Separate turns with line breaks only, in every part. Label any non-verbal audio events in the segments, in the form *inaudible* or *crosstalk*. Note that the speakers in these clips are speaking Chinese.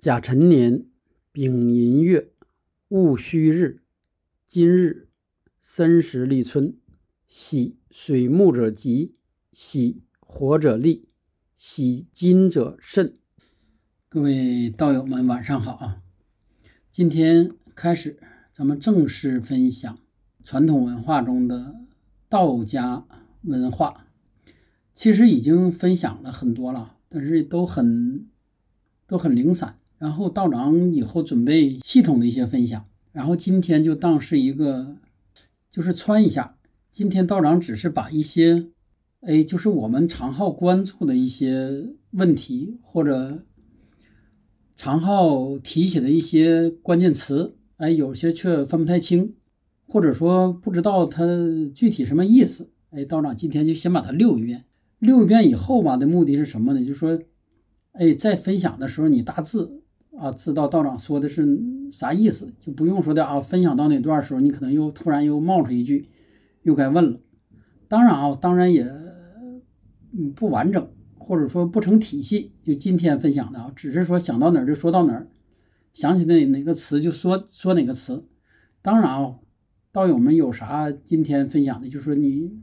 甲辰年丙寅月戊戌日，今日申时立春，喜水木者吉，喜火者利，喜金者慎。各位道友们，晚上好啊！今天开始，咱们正式分享传统文化中的道家文化。其实已经分享了很多了，但是都很都很零散。然后道长以后准备系统的一些分享，然后今天就当是一个，就是穿一下。今天道长只是把一些，哎，就是我们常好关注的一些问题，或者常好提起的一些关键词，哎，有些却分不太清，或者说不知道它具体什么意思，哎，道长今天就先把它溜一遍。溜一遍以后吧，的目的是什么呢？就是说，哎，在分享的时候你大致。啊，知道道长说的是啥意思，就不用说的啊。分享到哪段时候，你可能又突然又冒出一句，又该问了。当然啊，当然也嗯不完整，或者说不成体系。就今天分享的啊，只是说想到哪儿就说到哪儿，想起哪哪个词就说说哪个词。当然啊，道友们有啥今天分享的，就说你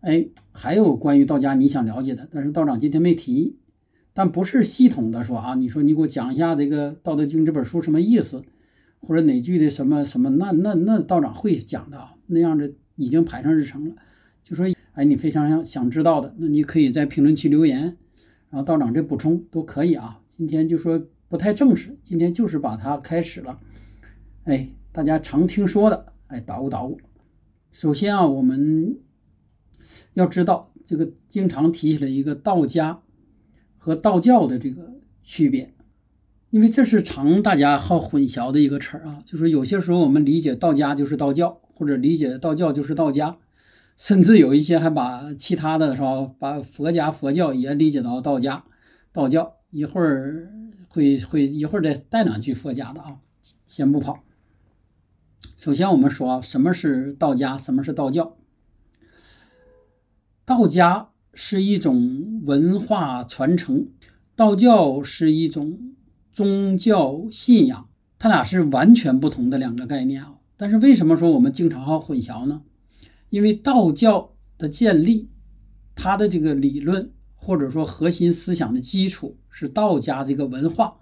哎还有关于道家你想了解的，但是道长今天没提。但不是系统的说啊，你说你给我讲一下这个《道德经》这本书什么意思，或者哪句的什么什么，那那那道长会讲的啊，那样的已经排上日程了。就说哎，你非常想想知道的，那你可以在评论区留言，然后道长这补充都可以啊。今天就说不太正式，今天就是把它开始了。哎，大家常听说的，哎，捣鼓捣鼓。首先啊，我们要知道这个经常提起来一个道家。和道教的这个区别，因为这是常大家好混淆的一个词儿啊，就是有些时候我们理解道家就是道教，或者理解道教就是道家，甚至有一些还把其他的是吧，把佛家佛教也理解到道家、道教。一会儿会会一会儿再带两句佛家的啊，先不跑。首先我们说什么是道家，什么是道教？道家。是一种文化传承，道教是一种宗教信仰，它俩是完全不同的两个概念啊。但是为什么说我们经常好混淆呢？因为道教的建立，它的这个理论或者说核心思想的基础是道家这个文化，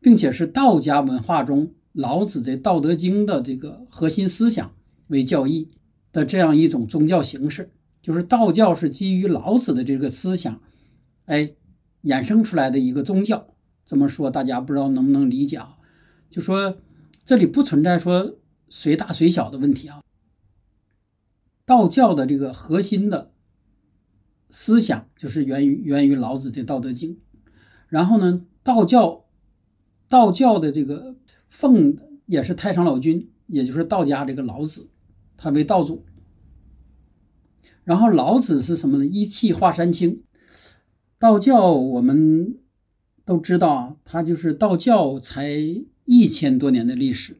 并且是道家文化中老子的《道德经》的这个核心思想为教义的这样一种宗教形式。就是道教是基于老子的这个思想，哎，衍生出来的一个宗教。这么说大家不知道能不能理解啊？就说这里不存在说谁大谁小的问题啊。道教的这个核心的思想就是源于源于老子的《道德经》，然后呢，道教道教的这个奉也是太上老君，也就是道家这个老子，他为道祖。然后老子是什么呢？一气化三清。道教我们都知道啊，它就是道教才一千多年的历史，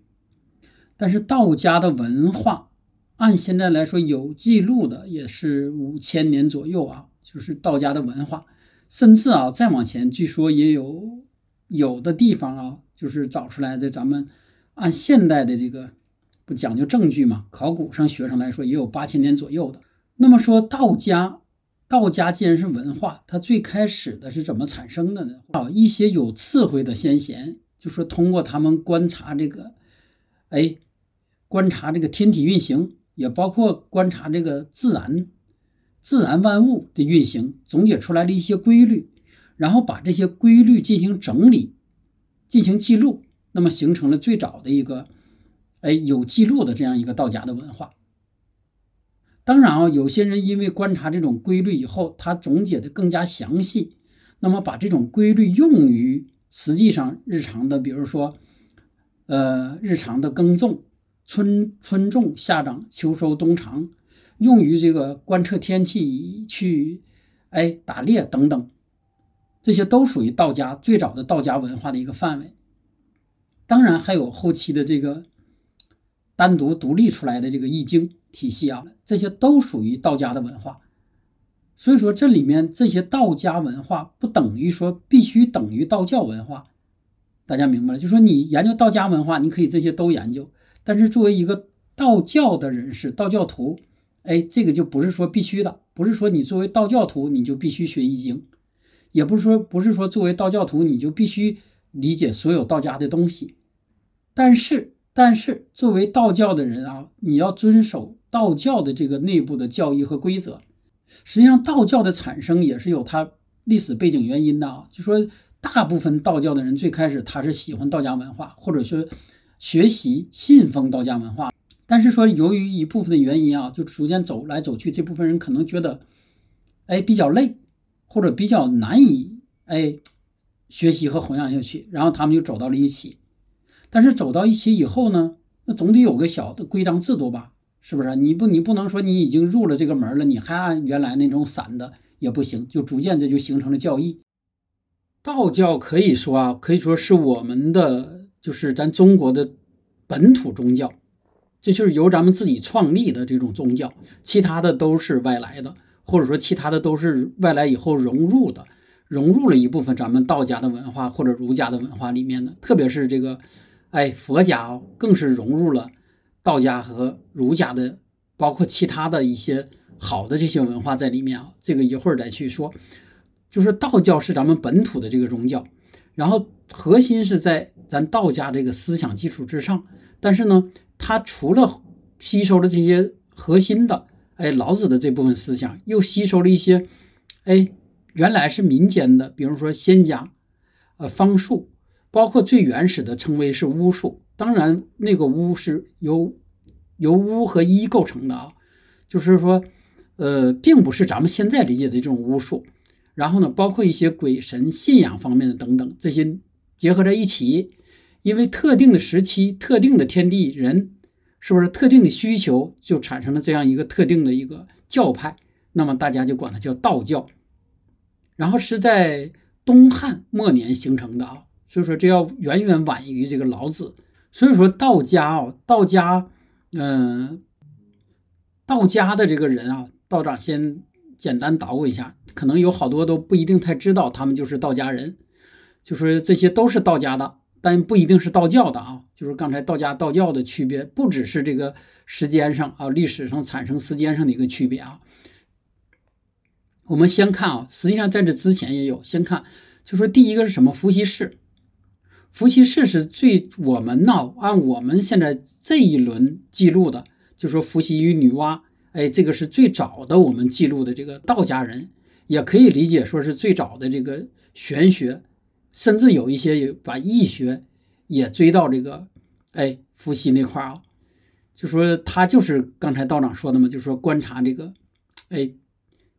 但是道家的文化按现在来说有记录的也是五千年左右啊，就是道家的文化，甚至啊再往前，据说也有有的地方啊，就是找出来的。咱们按现代的这个不讲究证据嘛，考古上学上来说也有八千年左右的。那么说道家，道家既然是文化，它最开始的是怎么产生的呢？啊，一些有智慧的先贤，就说通过他们观察这个，哎，观察这个天体运行，也包括观察这个自然，自然万物的运行，总结出来了一些规律，然后把这些规律进行整理，进行记录，那么形成了最早的一个，哎，有记录的这样一个道家的文化。当然啊，有些人因为观察这种规律以后，他总结的更加详细，那么把这种规律用于实际上日常的，比如说，呃，日常的耕种，春春种夏长秋收冬藏，用于这个观测天气去，哎，打猎等等，这些都属于道家最早的道家文化的一个范围。当然还有后期的这个单独独立出来的这个易经。体系啊，这些都属于道家的文化，所以说这里面这些道家文化不等于说必须等于道教文化，大家明白了？就说你研究道家文化，你可以这些都研究，但是作为一个道教的人士，道教徒，哎，这个就不是说必须的，不是说你作为道教徒你就必须学易经，也不是说不是说作为道教徒你就必须理解所有道家的东西，但是但是作为道教的人啊，你要遵守道教的这个内部的教义和规则。实际上，道教的产生也是有它历史背景原因的啊，就说。大部分道教的人最开始他是喜欢道家文化，或者说学习信奉道家文化，但是说由于一部分的原因啊，就逐渐走来走去，这部分人可能觉得，哎比较累，或者比较难以哎学习和弘扬下去，然后他们就走到了一起。但是走到一起以后呢，那总得有个小的规章制度吧，是不是？你不你不能说你已经入了这个门了，你还按原来那种散的也不行，就逐渐这就形成了教义。道教可以说啊，可以说是我们的，就是咱中国的本土宗教，这就是由咱们自己创立的这种宗教，其他的都是外来的，或者说其他的都是外来以后融入的，融入了一部分咱们道家的文化或者儒家的文化里面的，特别是这个，哎，佛家更是融入了道家和儒家的，包括其他的一些好的这些文化在里面啊，这个一会儿再去说。就是道教是咱们本土的这个宗教，然后核心是在咱道家这个思想基础之上。但是呢，它除了吸收了这些核心的，哎，老子的这部分思想，又吸收了一些，哎，原来是民间的，比如说仙家，呃，方术，包括最原始的称为是巫术。当然，那个巫是由由巫和医构成的啊，就是说，呃，并不是咱们现在理解的这种巫术。然后呢，包括一些鬼神信仰方面的等等，这些结合在一起，因为特定的时期、特定的天地人，是不是特定的需求，就产生了这样一个特定的一个教派，那么大家就管它叫道教。然后是在东汉末年形成的啊，所以说这要远远晚于这个老子。所以说道家啊，道家，嗯，道家的这个人啊，道长先简单捣鼓一下。可能有好多都不一定太知道，他们就是道家人，就说这些都是道家的，但不一定是道教的啊。就是刚才道家道教的区别，不只是这个时间上啊，历史上产生时间上的一个区别啊。我们先看啊，实际上在这之前也有，先看，就说第一个是什么？伏羲氏，伏羲氏是最我们呢，按我们现在这一轮记录的，就说伏羲与女娲，哎，这个是最早的我们记录的这个道家人。也可以理解说是最早的这个玄学，甚至有一些把易学也追到这个，哎，伏羲那块儿啊，就说他就是刚才道长说的嘛，就是说观察这个，哎，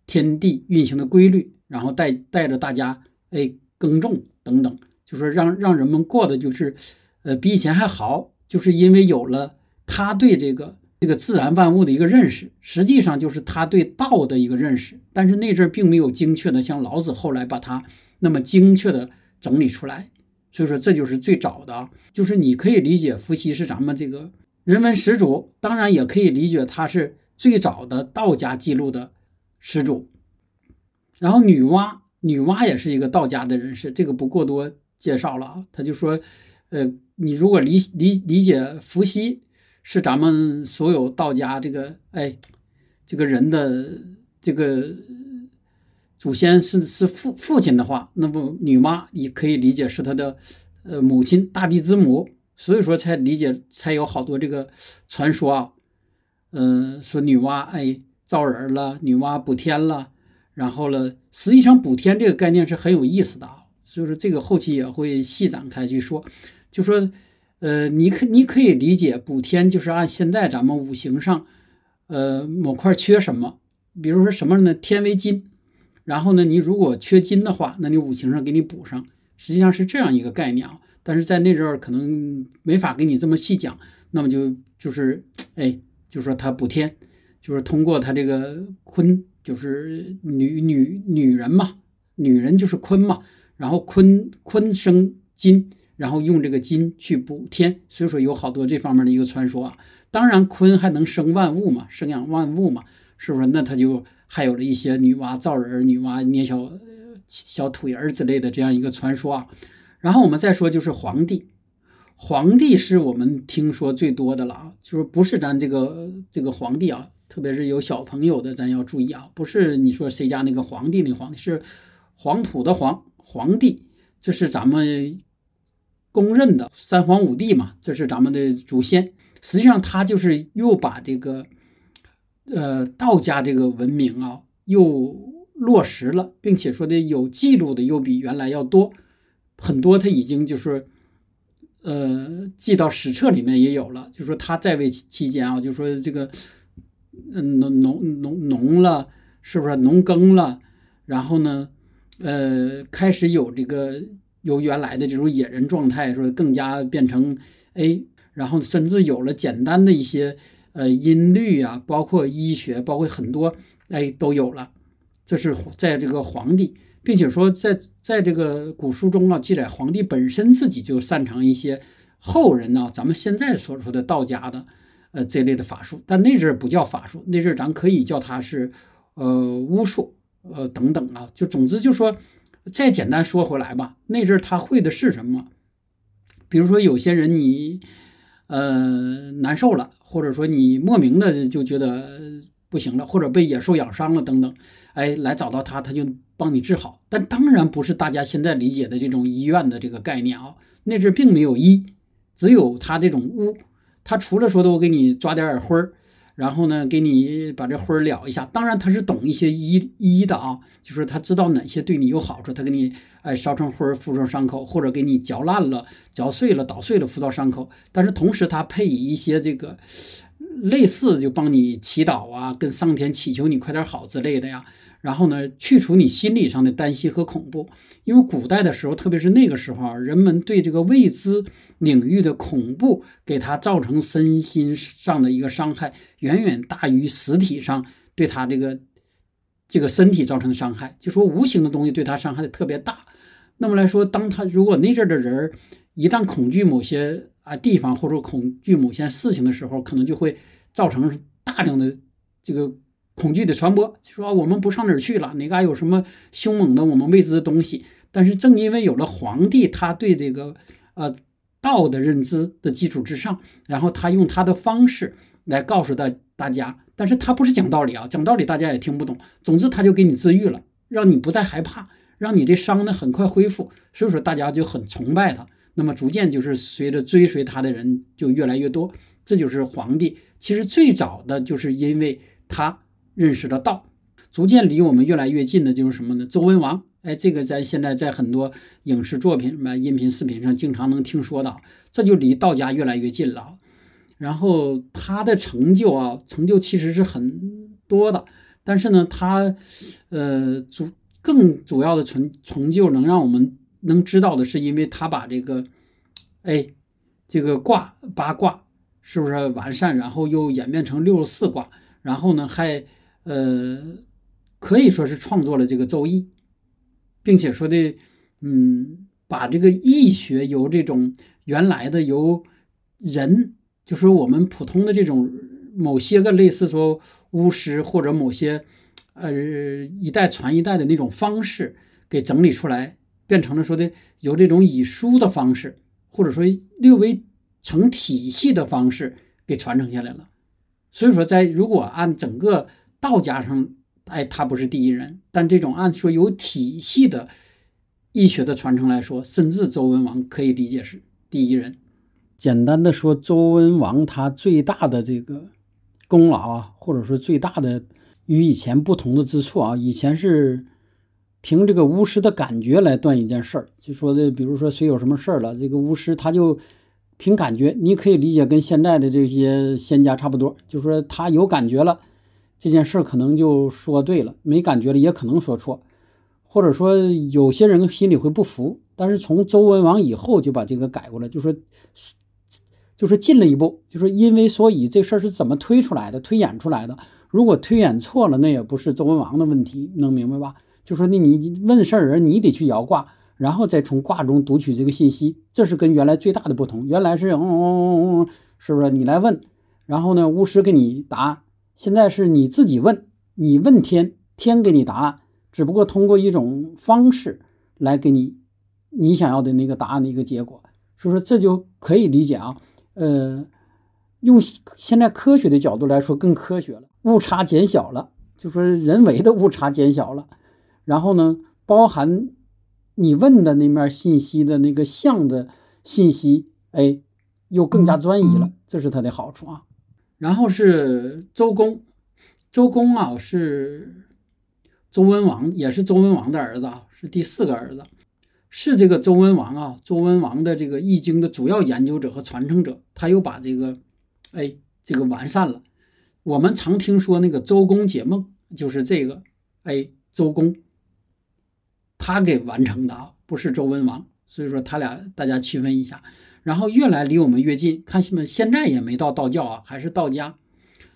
天地运行的规律，然后带带着大家哎耕种等等，就说让让人们过的就是，呃，比以前还好，就是因为有了他对这个。这个自然万物的一个认识，实际上就是他对道的一个认识，但是那阵并没有精确的像老子后来把它那么精确的整理出来，所以说这就是最早的，就是你可以理解伏羲是咱们这个人文始祖，当然也可以理解他是最早的道家记录的始祖。然后女娲，女娲也是一个道家的人士，这个不过多介绍了啊，他就说，呃，你如果理理理解伏羲。是咱们所有道家这个哎，这个人的这个祖先是是父父亲的话，那么女娲也可以理解是他的呃母亲大地之母，所以说才理解才有好多这个传说啊，嗯，说女娲哎造人了，女娲补天了，然后了，实际上补天这个概念是很有意思的啊，所以说这个后期也会细展开去说，就说。呃，你可你可以理解补天就是按现在咱们五行上，呃，某块缺什么，比如说什么呢？天为金，然后呢，你如果缺金的话，那你五行上给你补上，实际上是这样一个概念啊。但是在那阵儿可能没法给你这么细讲，那么就就是，哎，就说他补天，就是通过他这个坤，就是女女女人嘛，女人就是坤嘛，然后坤坤生金。然后用这个金去补天，所以说有好多这方面的一个传说啊。当然，坤还能生万物嘛，生养万物嘛，是不是？那他就还有了一些女娲造人、女娲捏小小土人之类的这样一个传说啊。然后我们再说就是皇帝，皇帝是我们听说最多的了啊，就是不是咱这个这个皇帝啊，特别是有小朋友的，咱要注意啊，不是你说谁家那个皇帝那皇帝，是黄土的黄皇帝，这是咱们公认的三皇五帝嘛，这是咱们的祖先。实际上他就是又把这个呃道家这个文明啊又落实了，并且说的有记录的又比原来要多。很多他已经就是，呃，记到史册里面也有了。就说他在位期间啊，就说这个，嗯，农农农农了，是不是农耕了？然后呢，呃，开始有这个由原来的这种野人状态，说更加变成 A，然后甚至有了简单的一些呃音律啊，包括医学，包括很多哎都有了。这是在这个皇帝。并且说，在在这个古书中啊，记载皇帝本身自己就擅长一些后人呢，咱们现在所说的道家的，呃这类的法术，但那阵不叫法术，那阵咱可以叫它是，呃巫术，呃等等啊，就总之就说，再简单说回来吧，那阵他会的是什么？比如说有些人你，呃难受了，或者说你莫名的就觉得不行了，或者被野兽咬伤了等等，哎，来找到他，他就。帮你治好，但当然不是大家现在理解的这种医院的这个概念啊。那阵并没有医，只有他这种巫。他除了说的我给你抓点灰儿，然后呢给你把这灰儿燎一下。当然他是懂一些医医的啊，就是他知道哪些对你有好处，他给你哎烧成灰儿敷上伤口，或者给你嚼烂了、嚼碎了、捣碎了敷到伤口。但是同时他配以一些这个类似就帮你祈祷啊，跟上天祈求你快点好之类的呀。然后呢，去除你心理上的担心和恐怖，因为古代的时候，特别是那个时候，人们对这个未知领域的恐怖，给他造成身心上的一个伤害，远远大于实体上对他这个这个身体造成的伤害。就说无形的东西对他伤害的特别大。那么来说，当他如果那阵的人一旦恐惧某些啊地方，或者恐惧某些事情的时候，可能就会造成大量的这个。恐惧的传播，就说我们不上哪儿去了，哪嘎有什么凶猛的我们未知的东西。但是正因为有了皇帝，他对这个呃道的认知的基础之上，然后他用他的方式来告诉大大家，但是他不是讲道理啊，讲道理大家也听不懂。总之他就给你治愈了，让你不再害怕，让你这伤呢很快恢复。所以说大家就很崇拜他，那么逐渐就是随着追随他的人就越来越多。这就是皇帝。其实最早的就是因为他。认识了道，逐渐离我们越来越近的就是什么呢？周文王，哎，这个咱现在在很多影视作品、什么音频、视频上经常能听说到，这就离道家越来越近了。然后他的成就啊，成就其实是很多的，但是呢，他呃主更主要的成成就能让我们能知道的是，因为他把这个哎这个卦八卦是不是完善，然后又演变成六十四卦，然后呢还。呃，可以说是创作了这个《周易》，并且说的，嗯，把这个易学由这种原来的由人，就说我们普通的这种某些个类似说巫师或者某些呃一代传一代的那种方式给整理出来，变成了说的由这种以书的方式，或者说略微成体系的方式给传承下来了。所以说，在如果按整个道家上，哎，他不是第一人，但这种按说有体系的医学的传承来说，甚至周文王可以理解是第一人。简单的说，周文王他最大的这个功劳啊，或者说最大的与以前不同的之处啊，以前是凭这个巫师的感觉来断一件事儿，就说的，比如说谁有什么事儿了，这个巫师他就凭感觉，你可以理解跟现在的这些仙家差不多，就说他有感觉了。这件事可能就说对了，没感觉了也可能说错，或者说有些人心里会不服。但是从周文王以后就把这个改过来，就说，就是进了一步，就是因为所以这事儿是怎么推出来的，推演出来的。如果推演错了，那也不是周文王的问题，能明白吧？就说那你问事儿人，你得去摇卦，然后再从卦中读取这个信息，这是跟原来最大的不同。原来是嗯嗯嗯嗯，是不是？你来问，然后呢，巫师给你答案。现在是你自己问，你问天，天给你答案，只不过通过一种方式来给你你想要的那个答案的一个结果。所以说这就可以理解啊，呃，用现在科学的角度来说更科学了，误差减小了，就说人为的误差减小了，然后呢，包含你问的那面信息的那个像的信息，哎，又更加专一了，这是它的好处啊。然后是周公，周公啊是周文王，也是周文王的儿子啊，是第四个儿子。是这个周文王啊，周文王的这个《易经》的主要研究者和传承者，他又把这个，哎，这个完善了。我们常听说那个周公解梦，就是这个，哎，周公他给完成的啊，不是周文王。所以说他俩大家区分一下。然后越来离我们越近，看现现在也没到道教啊，还是道家。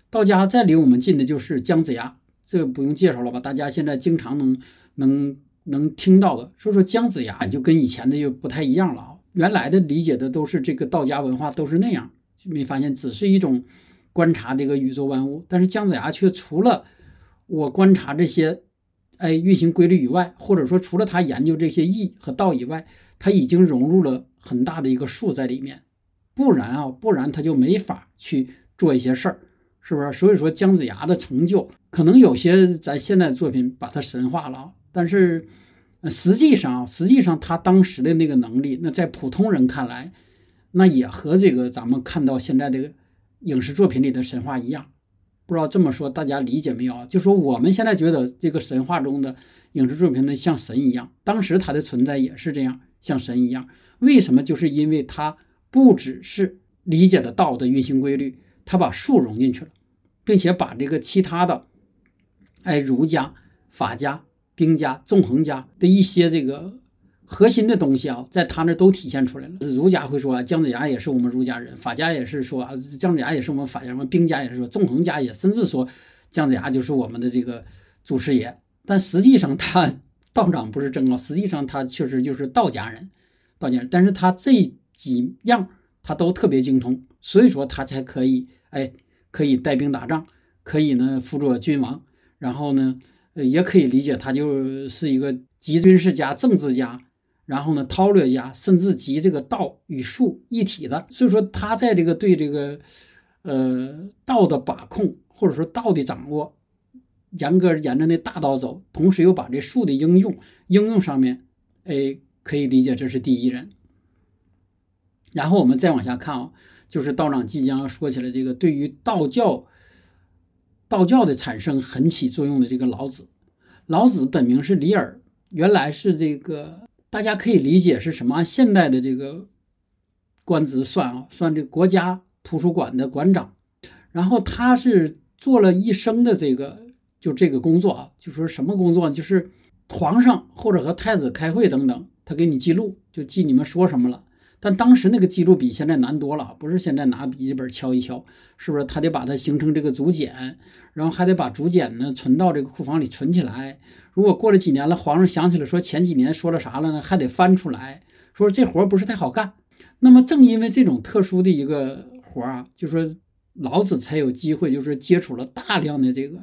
道家再离我们近的就是姜子牙，这个不用介绍了吧？大家现在经常能能。能听到的，所以说姜子牙就跟以前的又不太一样了啊。原来的理解的都是这个道家文化都是那样，没发现只是一种观察这个宇宙万物，但是姜子牙却除了我观察这些哎运行规律以外，或者说除了他研究这些义和道以外，他已经融入了很大的一个术在里面，不然啊，不然他就没法去做一些事儿，是不是？所以说姜子牙的成就，可能有些咱现在作品把他神化了。但是，实际上，实际上他当时的那个能力，那在普通人看来，那也和这个咱们看到现在这个影视作品里的神话一样。不知道这么说大家理解没有啊？就说我们现在觉得这个神话中的影视作品呢，像神一样，当时他的存在也是这样，像神一样。为什么？就是因为他不只是理解了道的运行规律，他把术融进去了，并且把这个其他的，哎，儒家、法家。兵家、纵横家的一些这个核心的东西啊，在他那都体现出来了。儒家会说啊姜子牙也是我们儒家人，法家也是说啊姜子牙也是我们法家人，兵家也是说，纵横家也甚至说姜子牙就是我们的这个祖师爷。但实际上他道长不是真啊，实际上他确实就是道家人，道家人。但是他这几样他都特别精通，所以说他才可以哎可以带兵打仗，可以呢辅佐君王，然后呢。呃，也可以理解，他就是一个集军事家、政治家，然后呢，韬略家，甚至集这个道与术一体的。所以说，他在这个对这个，呃，道的把控，或者说道的掌握，严格沿着那大道走，同时又把这术的应用应用上面，哎，可以理解这是第一人。然后我们再往下看啊，就是道长即将说起来这个对于道教。道教的产生很起作用的这个老子，老子本名是李耳，原来是这个大家可以理解是什么？按现代的这个官职算啊，算这国家图书馆的馆长。然后他是做了一生的这个就这个工作啊，就说什么工作？就是皇上或者和太子开会等等，他给你记录，就记你们说什么了。但当时那个记录比现在难多了，不是现在拿笔记本敲一敲，是不是？他得把它形成这个竹简，然后还得把竹简呢存到这个库房里存起来。如果过了几年了，皇上想起来说前几年说了啥了呢，还得翻出来，说这活不是太好干。那么正因为这种特殊的一个活啊，就说老子才有机会，就是接触了大量的这个，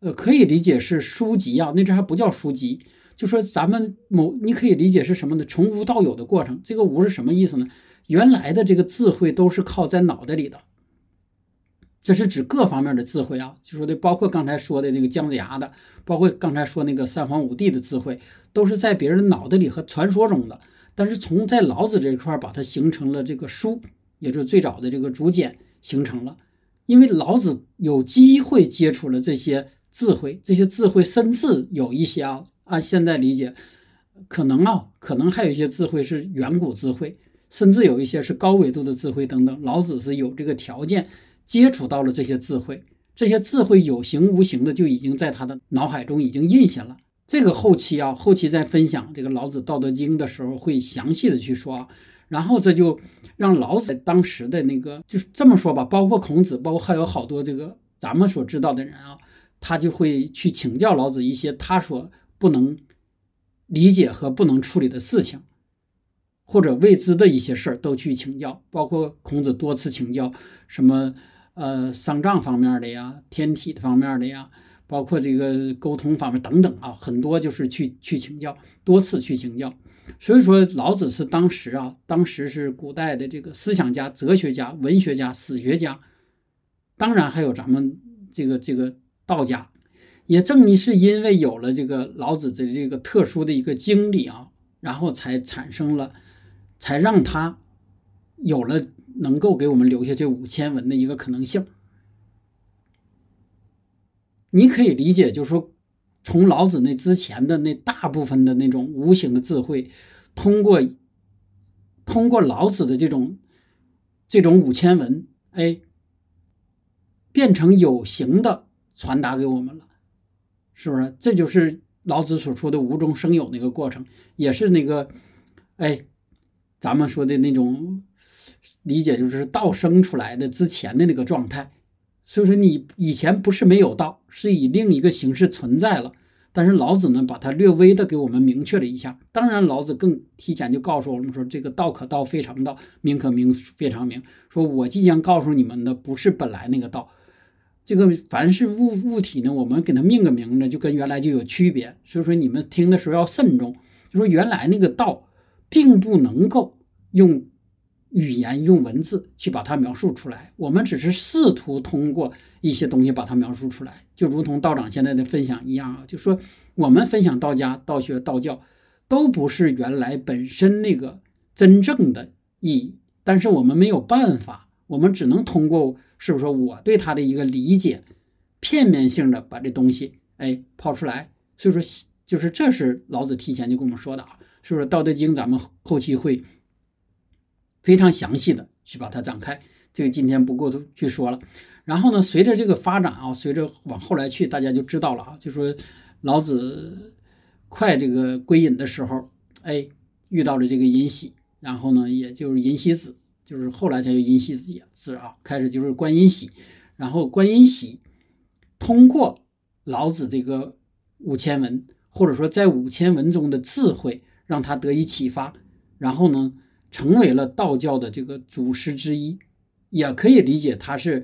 呃，可以理解是书籍啊，那阵还不叫书籍。就说咱们某，你可以理解是什么呢？从无到有的过程。这个无是什么意思呢？原来的这个智慧都是靠在脑袋里的，这是指各方面的智慧啊。就说的包括刚才说的那个姜子牙的，包括刚才说那个三皇五帝的智慧，都是在别人脑袋里和传说中的。但是从在老子这一块把它形成了这个书，也就是最早的这个竹简形成了。因为老子有机会接触了这些智慧，这些智慧甚至有一些啊。按现在理解，可能啊，可能还有一些智慧是远古智慧，甚至有一些是高维度的智慧等等。老子是有这个条件接触到了这些智慧，这些智慧有形无形的就已经在他的脑海中已经印下了。这个后期啊，后期在分享这个老子《道德经》的时候会详细的去说啊。然后这就让老子当时的那个就是这么说吧，包括孔子，包括还有好多这个咱们所知道的人啊，他就会去请教老子一些他所。不能理解和不能处理的事情，或者未知的一些事儿，都去请教。包括孔子多次请教什么呃丧葬方面的呀、天体方面的呀，包括这个沟通方面等等啊，很多就是去去请教，多次去请教。所以说老子是当时啊，当时是古代的这个思想家、哲学家、文学家、史学家，当然还有咱们这个这个道家。也正你是因为有了这个老子的这个特殊的一个经历啊，然后才产生了，才让他有了能够给我们留下这五千文的一个可能性。你可以理解，就是说，从老子那之前的那大部分的那种无形的智慧，通过通过老子的这种这种五千文，哎，变成有形的传达给我们了。是不是？这就是老子所说的无中生有那个过程，也是那个，哎，咱们说的那种理解，就是道生出来的之前的那个状态。所以说，你以前不是没有道，是以另一个形式存在了。但是老子呢，把它略微的给我们明确了一下。当然，老子更提前就告诉我们说，这个道可道非常道，名可名非常名。说我即将告诉你们的，不是本来那个道。这个凡是物物体呢，我们给它命个名呢，就跟原来就有区别。所以说你们听的时候要慎重。就说原来那个道，并不能够用语言、用文字去把它描述出来。我们只是试图通过一些东西把它描述出来，就如同道长现在的分享一样啊。就说我们分享道家、道学、道教，都不是原来本身那个真正的意义，但是我们没有办法，我们只能通过。是不是我对他的一个理解，片面性的把这东西哎抛出来？所以说，就是这是老子提前就跟我们说的啊。是不是《道德经》咱们后期会非常详细的去把它展开？这个今天不够去说了。然后呢，随着这个发展啊，随着往后来去，大家就知道了啊。就说老子快这个归隐的时候，哎，遇到了这个尹喜，然后呢，也就是尹喜子。就是后来才有尹喜子字啊，开始就是观音喜，然后观音喜通过老子这个五千文，或者说在五千文中的智慧，让他得以启发，然后呢，成为了道教的这个祖师之一，也可以理解他是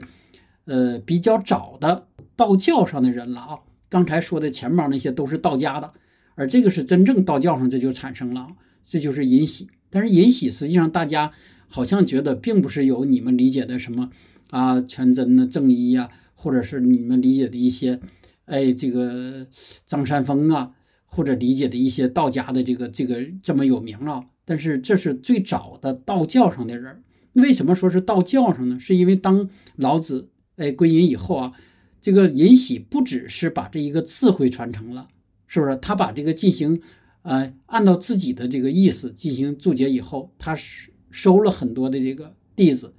呃比较早的道教上的人了啊。刚才说的前面那些都是道家的，而这个是真正道教上这就产生了，这就是尹喜。但是尹喜实际上大家。好像觉得并不是有你们理解的什么啊全真的正一呀，或者是你们理解的一些，哎，这个张三丰啊，或者理解的一些道家的这个这个这么有名啊。但是这是最早的道教上的人。为什么说是道教上呢？是因为当老子哎归隐以后啊，这个尹喜不只是把这一个智慧传承了，是不是？他把这个进行呃按照自己的这个意思进行注解以后，他是。收了很多的这个弟子，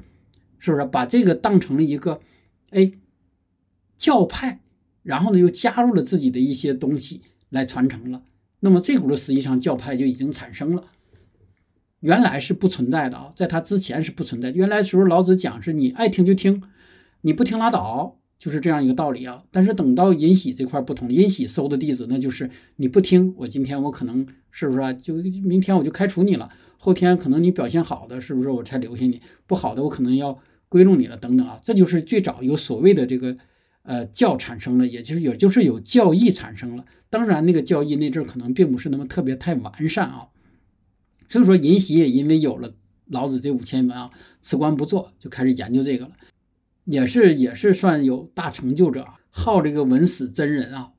是不是把这个当成了一个哎教派？然后呢，又加入了自己的一些东西来传承了。那么这股的实际上教派就已经产生了。原来是不存在的啊，在他之前是不存在。原来时候老子讲是你爱听就听，你不听拉倒，就是这样一个道理啊。但是等到尹喜这块不同，尹喜收的弟子那就是你不听，我今天我可能是不是啊？就明天我就开除你了。后天可能你表现好的，是不是我才留下你？不好的，我可能要归拢你了，等等啊，这就是最早有所谓的这个，呃，教产生了，也就是也就是有教义产生了。当然，那个教义那阵可能并不是那么特别太完善啊。所以说，尹喜也因为有了老子这五千文啊，辞官不做，就开始研究这个了，也是也是算有大成就者，好这个文史真人啊。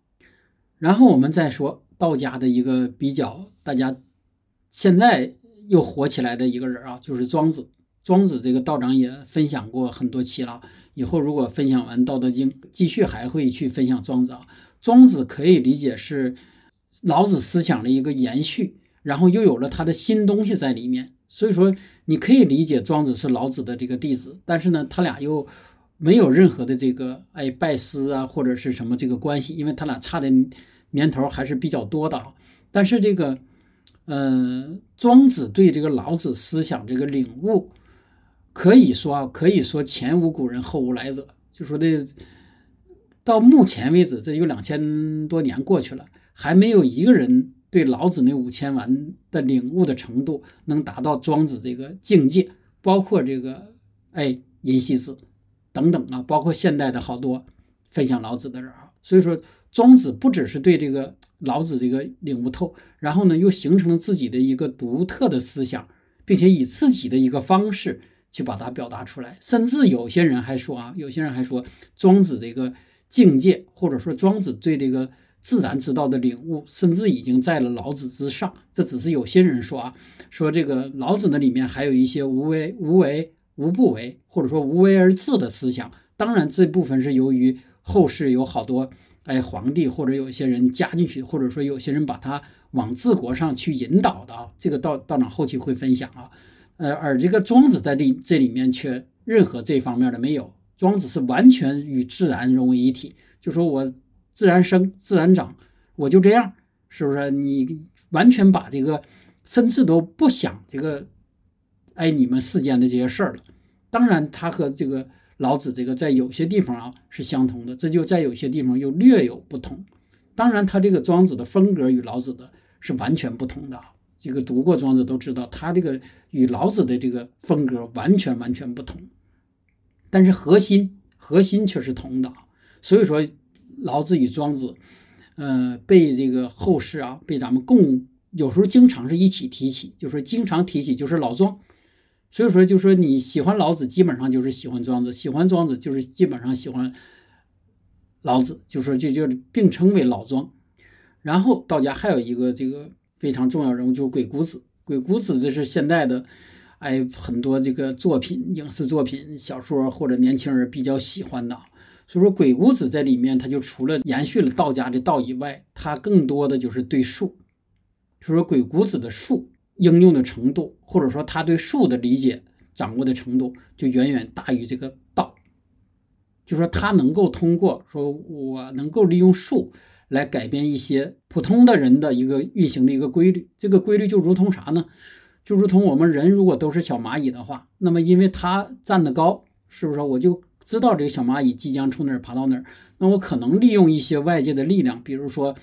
然后我们再说道家的一个比较，大家现在。又火起来的一个人啊，就是庄子。庄子这个道长也分享过很多期了。以后如果分享完《道德经》，继续还会去分享庄子啊。庄子可以理解是老子思想的一个延续，然后又有了他的新东西在里面。所以说，你可以理解庄子是老子的这个弟子，但是呢，他俩又没有任何的这个哎拜师啊或者是什么这个关系，因为他俩差的年头还是比较多的啊。但是这个。嗯，庄子对这个老子思想这个领悟，可以说啊，可以说前无古人后无来者。就说的到目前为止，这有两千多年过去了，还没有一个人对老子那五千文的领悟的程度能达到庄子这个境界。包括这个哎尹烯子等等啊，包括现代的好多分享老子的人啊。所以说，庄子不只是对这个老子这个领悟透，然后呢，又形成了自己的一个独特的思想，并且以自己的一个方式去把它表达出来。甚至有些人还说啊，有些人还说庄子的一个境界，或者说庄子对这个自然之道的领悟，甚至已经在了老子之上。这只是有些人说啊，说这个老子那里面还有一些无为、无为、无不为，或者说无为而治的思想。当然，这部分是由于后世有好多。哎，皇帝或者有些人加进去，或者说有些人把他往治国上去引导的啊，这个到到哪后期会分享啊。呃，而这个庄子在这这里面却任何这方面的没有，庄子是完全与自然融为一体，就说我自然生，自然长，我就这样，是不是？你完全把这个甚至都不想这个，哎，你们世间的这些事儿了。当然，他和这个。老子这个在有些地方啊是相同的，这就在有些地方又略有不同。当然，他这个庄子的风格与老子的是完全不同的啊。这个读过庄子都知道，他这个与老子的这个风格完全完全不同。但是核心核心却是同的。所以说，老子与庄子，呃，被这个后世啊，被咱们共有时候经常是一起提起，就说经常提起就是老庄。所以说，就说你喜欢老子，基本上就是喜欢庄子；喜欢庄子，就是基本上喜欢老子。就说就就并称为老庄。然后道家还有一个这个非常重要人物，就是鬼谷子。鬼谷子这是现代的，哎，很多这个作品、影视作品、小说或者年轻人比较喜欢的。所以说，鬼谷子在里面，他就除了延续了道家的道以外，他更多的就是对术。所以说，鬼谷子的术。应用的程度，或者说他对术的理解、掌握的程度，就远远大于这个道。就说他能够通过说，我能够利用术来改变一些普通的人的一个运行的一个规律。这个规律就如同啥呢？就如同我们人如果都是小蚂蚁的话，那么因为它站得高，是不是我就知道这个小蚂蚁即将从哪儿爬到哪儿？那我可能利用一些外界的力量，比如说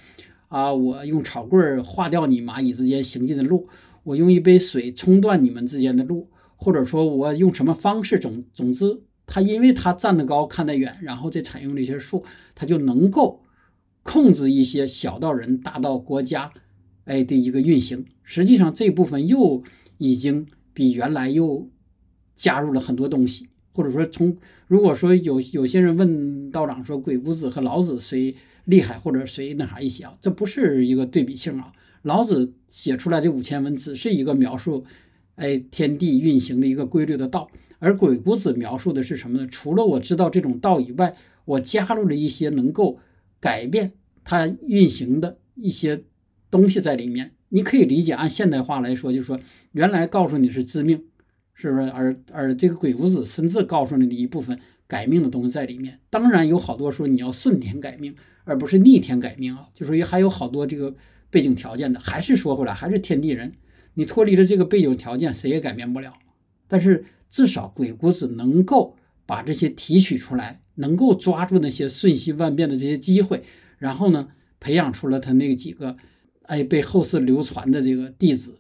啊，我用草棍儿划掉你蚂蚁之间行进的路。我用一杯水冲断你们之间的路，或者说我用什么方式，总总之，他因为他站得高看得远，然后再采用这些术，他就能够控制一些小到人大到国家，哎的一个运行。实际上这部分又已经比原来又加入了很多东西，或者说从如果说有有些人问道长说鬼谷子和老子谁厉害或者谁那啥一些啊，这不是一个对比性啊。老子写出来这五千文只是一个描述，哎，天地运行的一个规律的道，而鬼谷子描述的是什么呢？除了我知道这种道以外，我加入了一些能够改变它运行的一些东西在里面。你可以理解，按现代化来说，就是说，原来告诉你是致命，是不是？而而这个鬼谷子甚至告诉你的一部分改命的东西在里面。当然有好多说你要顺天改命，而不是逆天改命啊，就说还有好多这个。背景条件的，还是说回来，还是天地人。你脱离了这个背景条件，谁也改变不了。但是至少鬼谷子能够把这些提取出来，能够抓住那些瞬息万变的这些机会，然后呢，培养出了他那几个，哎，被后世流传的这个弟子。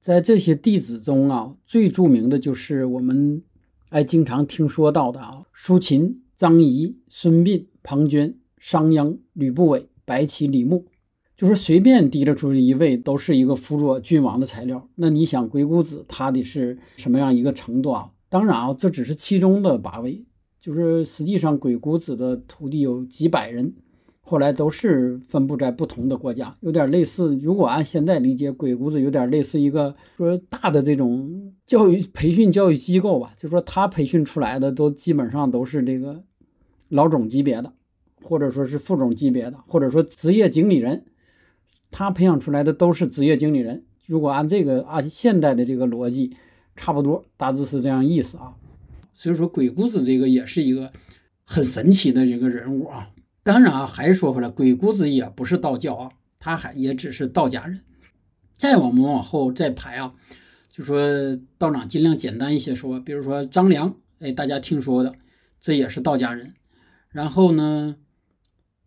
在这些弟子中啊，最著名的就是我们哎经常听说到的啊，苏秦、张仪、孙膑、庞涓、商鞅、吕不韦、白起、李牧。就是随便提了出一位，都是一个辅佐君王的材料。那你想，鬼谷子他的是什么样一个程度啊？当然啊，这只是其中的八位。就是实际上，鬼谷子的徒弟有几百人，后来都是分布在不同的国家，有点类似。如果按现在理解，鬼谷子有点类似一个说大的这种教育培训教育机构吧。就说他培训出来的都基本上都是这个老总级别的，或者说是副总级别的，或者说职业经理人。他培养出来的都是职业经理人。如果按这个按现代的这个逻辑，差不多大致是这样意思啊。所以说，鬼谷子这个也是一个很神奇的一个人物啊。当然啊，还是说回来，鬼谷子也不是道教啊，他还也只是道家人。再我们往后再排啊，就说道长尽量简单一些说，比如说张良，哎，大家听说的，这也是道家人。然后呢，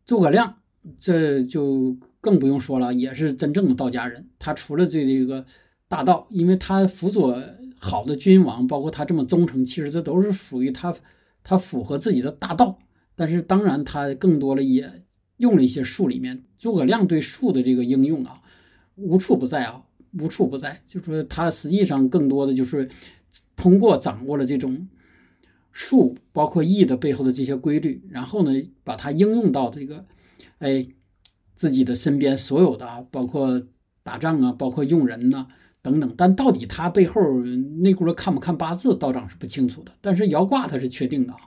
诸葛亮，这就。更不用说了，也是真正的道家人。他除了这这个大道，因为他辅佐好的君王，包括他这么忠诚，其实这都是属于他，他符合自己的大道。但是当然，他更多的也用了一些术里面，诸葛亮对术的这个应用啊，无处不在啊，无处不在。就是说他实际上更多的就是通过掌握了这种术，包括易的背后的这些规律，然后呢，把它应用到这个哎自己的身边所有的啊，包括打仗啊，包括用人呐等等。但到底他背后那轱辘看不看八字，道长是不清楚的。但是摇卦他是确定的啊。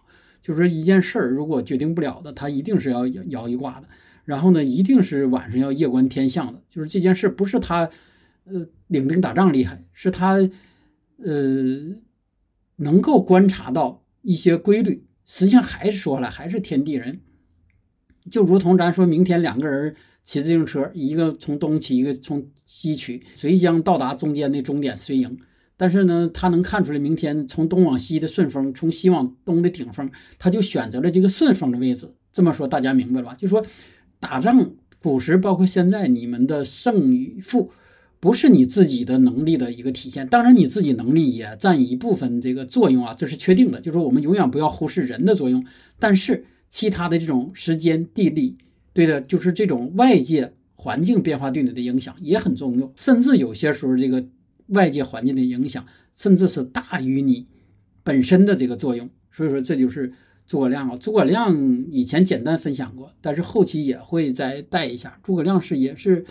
就是说一件事儿，如果决定不了的，他一定是要摇一卦的。然后呢，一定是晚上要夜观天象的。就是这件事不是他，呃，领兵打仗厉害，是他，呃，能够观察到一些规律。实际上还是说了，还是天地人。就如同咱说明天两个人骑自行车，一个从东骑，一个从西取，谁将到达中间的终点，谁赢。但是呢，他能看出来明天从东往西的顺风，从西往东的顶风，他就选择了这个顺风的位置。这么说大家明白了吧？就说打仗，古时包括现在，你们的胜与负，不是你自己的能力的一个体现。当然，你自己能力也占一部分这个作用啊，这是确定的。就说我们永远不要忽视人的作用，但是其他的这种时间、地利，对的，就是这种外界环境变化对你的影响也很重要，甚至有些时候这个。外界环境的影响，甚至是大于你本身的这个作用，所以说这就是诸葛亮啊。诸葛亮以前简单分享过，但是后期也会再带一下。诸葛亮是也是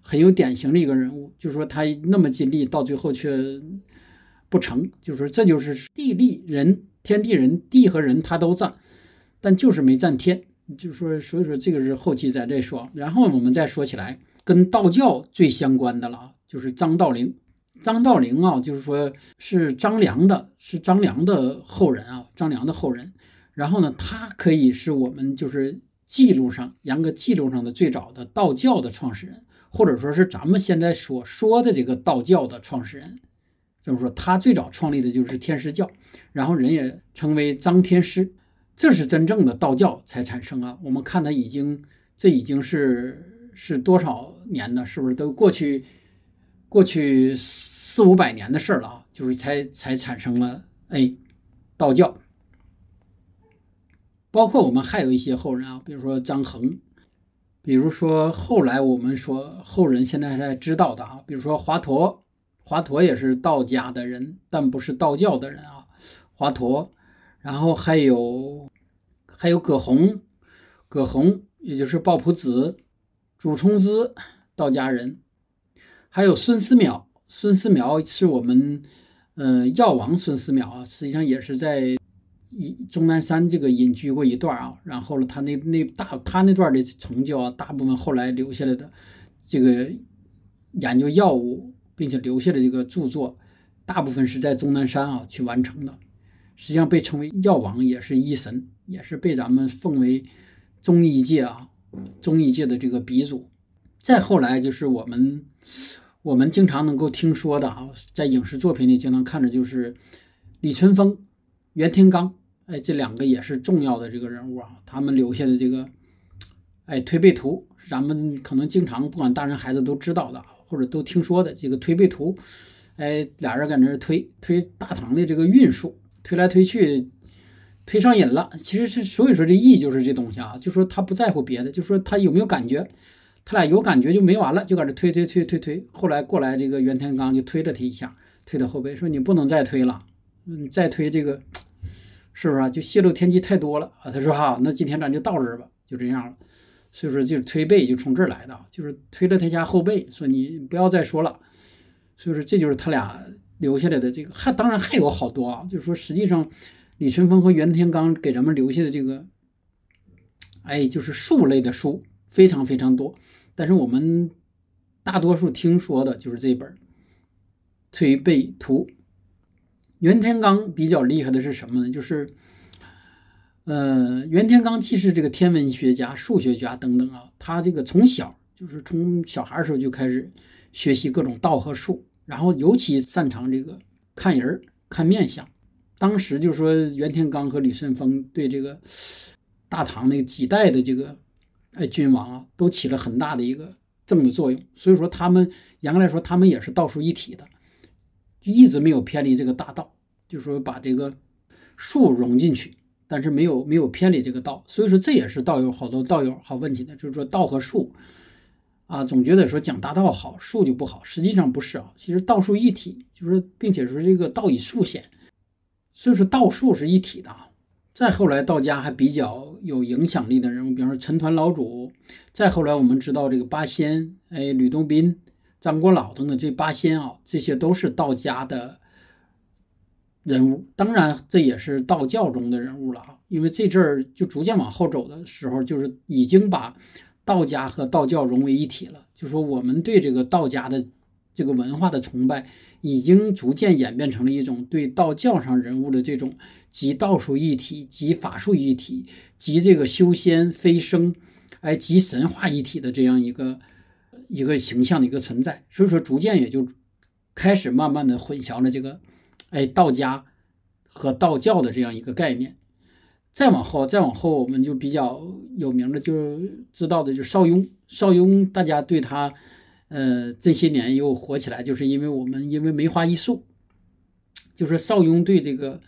很有典型的一个人物，就是说他那么尽力，到最后却不成，就是说这就是地利人天地人地和人他都占，但就是没占天，就是说所以说这个是后期在这说。然后我们再说起来，跟道教最相关的了，就是张道陵。张道陵啊，就是说是张良的，是张良的后人啊，张良的后人。然后呢，他可以是我们就是记录上严格记录上的最早的道教的创始人，或者说是咱们现在所说的这个道教的创始人。这么说，他最早创立的就是天师教，然后人也称为张天师，这是真正的道教才产生啊。我们看他已经，这已经是是多少年了？是不是都过去？过去四五百年的事儿了啊，就是才才产生了哎，道教。包括我们还有一些后人啊，比如说张衡，比如说后来我们说后人现在还知道的啊，比如说华佗，华佗也是道家的人，但不是道教的人啊。华佗，然后还有还有葛洪，葛洪也就是抱朴子，祖冲之，道家人。还有孙思邈，孙思邈是我们，呃，药王孙思邈啊，实际上也是在一终南山这个隐居过一段啊。然后呢，他那那大他那段的成就啊，大部分后来留下来的这个研究药物，并且留下的这个著作，大部分是在终南山啊去完成的。实际上被称为药王，也是医神，也是被咱们奉为中医界啊，中医界的这个鼻祖。再后来就是我们。我们经常能够听说的啊，在影视作品里经常看着就是李淳风、袁天罡，哎，这两个也是重要的这个人物啊。他们留下的这个哎推背图，咱们可能经常不管大人孩子都知道的，或者都听说的这个推背图。哎，俩人搁那推推大唐的这个运数，推来推去，推上瘾了。其实是所以说这意就是这东西啊，就说他不在乎别的，就说他有没有感觉。他俩有感觉就没完了，就搁这推推推推推。后来过来这个袁天罡就推了他一下，推到后背，说你不能再推了，嗯，再推这个是不是啊？就泄露天机太多了啊。他说哈，那今天咱就到这儿吧，就这样了。所以说就是推背就从这儿来的，就是推了他家后背，说你不要再说了。所以说这就是他俩留下来的这个，还当然还有好多啊，就是说实际上李淳风和袁天罡给咱们留下的这个，哎，就是术类的书。非常非常多，但是我们大多数听说的就是这本《推背图》。袁天罡比较厉害的是什么呢？就是，呃，袁天罡既是这个天文学家、数学家等等啊，他这个从小就是从小孩时候就开始学习各种道和术，然后尤其擅长这个看人、看面相。当时就说袁天罡和李顺风对这个大唐那几代的这个。哎，君王啊，都起了很大的一个正的作用，所以说他们严格来说，他们也是道术一体的，就一直没有偏离这个大道，就是说把这个术融进去，但是没有没有偏离这个道，所以说这也是道友好多道友好问题的，就是说道和术啊，总觉得说讲大道好，术就不好，实际上不是啊，其实道术一体，就是并且说这个道以术显，所以说道术是一体的啊。再后来道家还比较有影响力的人物，比方说陈抟老祖，再后来我们知道这个八仙，哎，吕洞宾、张国老等等这八仙啊，这些都是道家的。人物当然这也是道教中的人物了啊，因为这阵儿就逐渐往后走的时候，就是已经把道家和道教融为一体了。就说我们对这个道家的这个文化的崇拜，已经逐渐演变成了一种对道教上人物的这种集道术一体、集法术一体、集这个修仙飞升，哎，集神话一体的这样一个一个形象的一个存在。所以说，逐渐也就开始慢慢的混淆了这个。哎，道家和道教的这样一个概念，再往后，再往后，我们就比较有名的，就知道的，就是邵雍。邵雍，大家对他，呃，这些年又火起来，就是因为我们因为梅花易数，就是邵雍对这个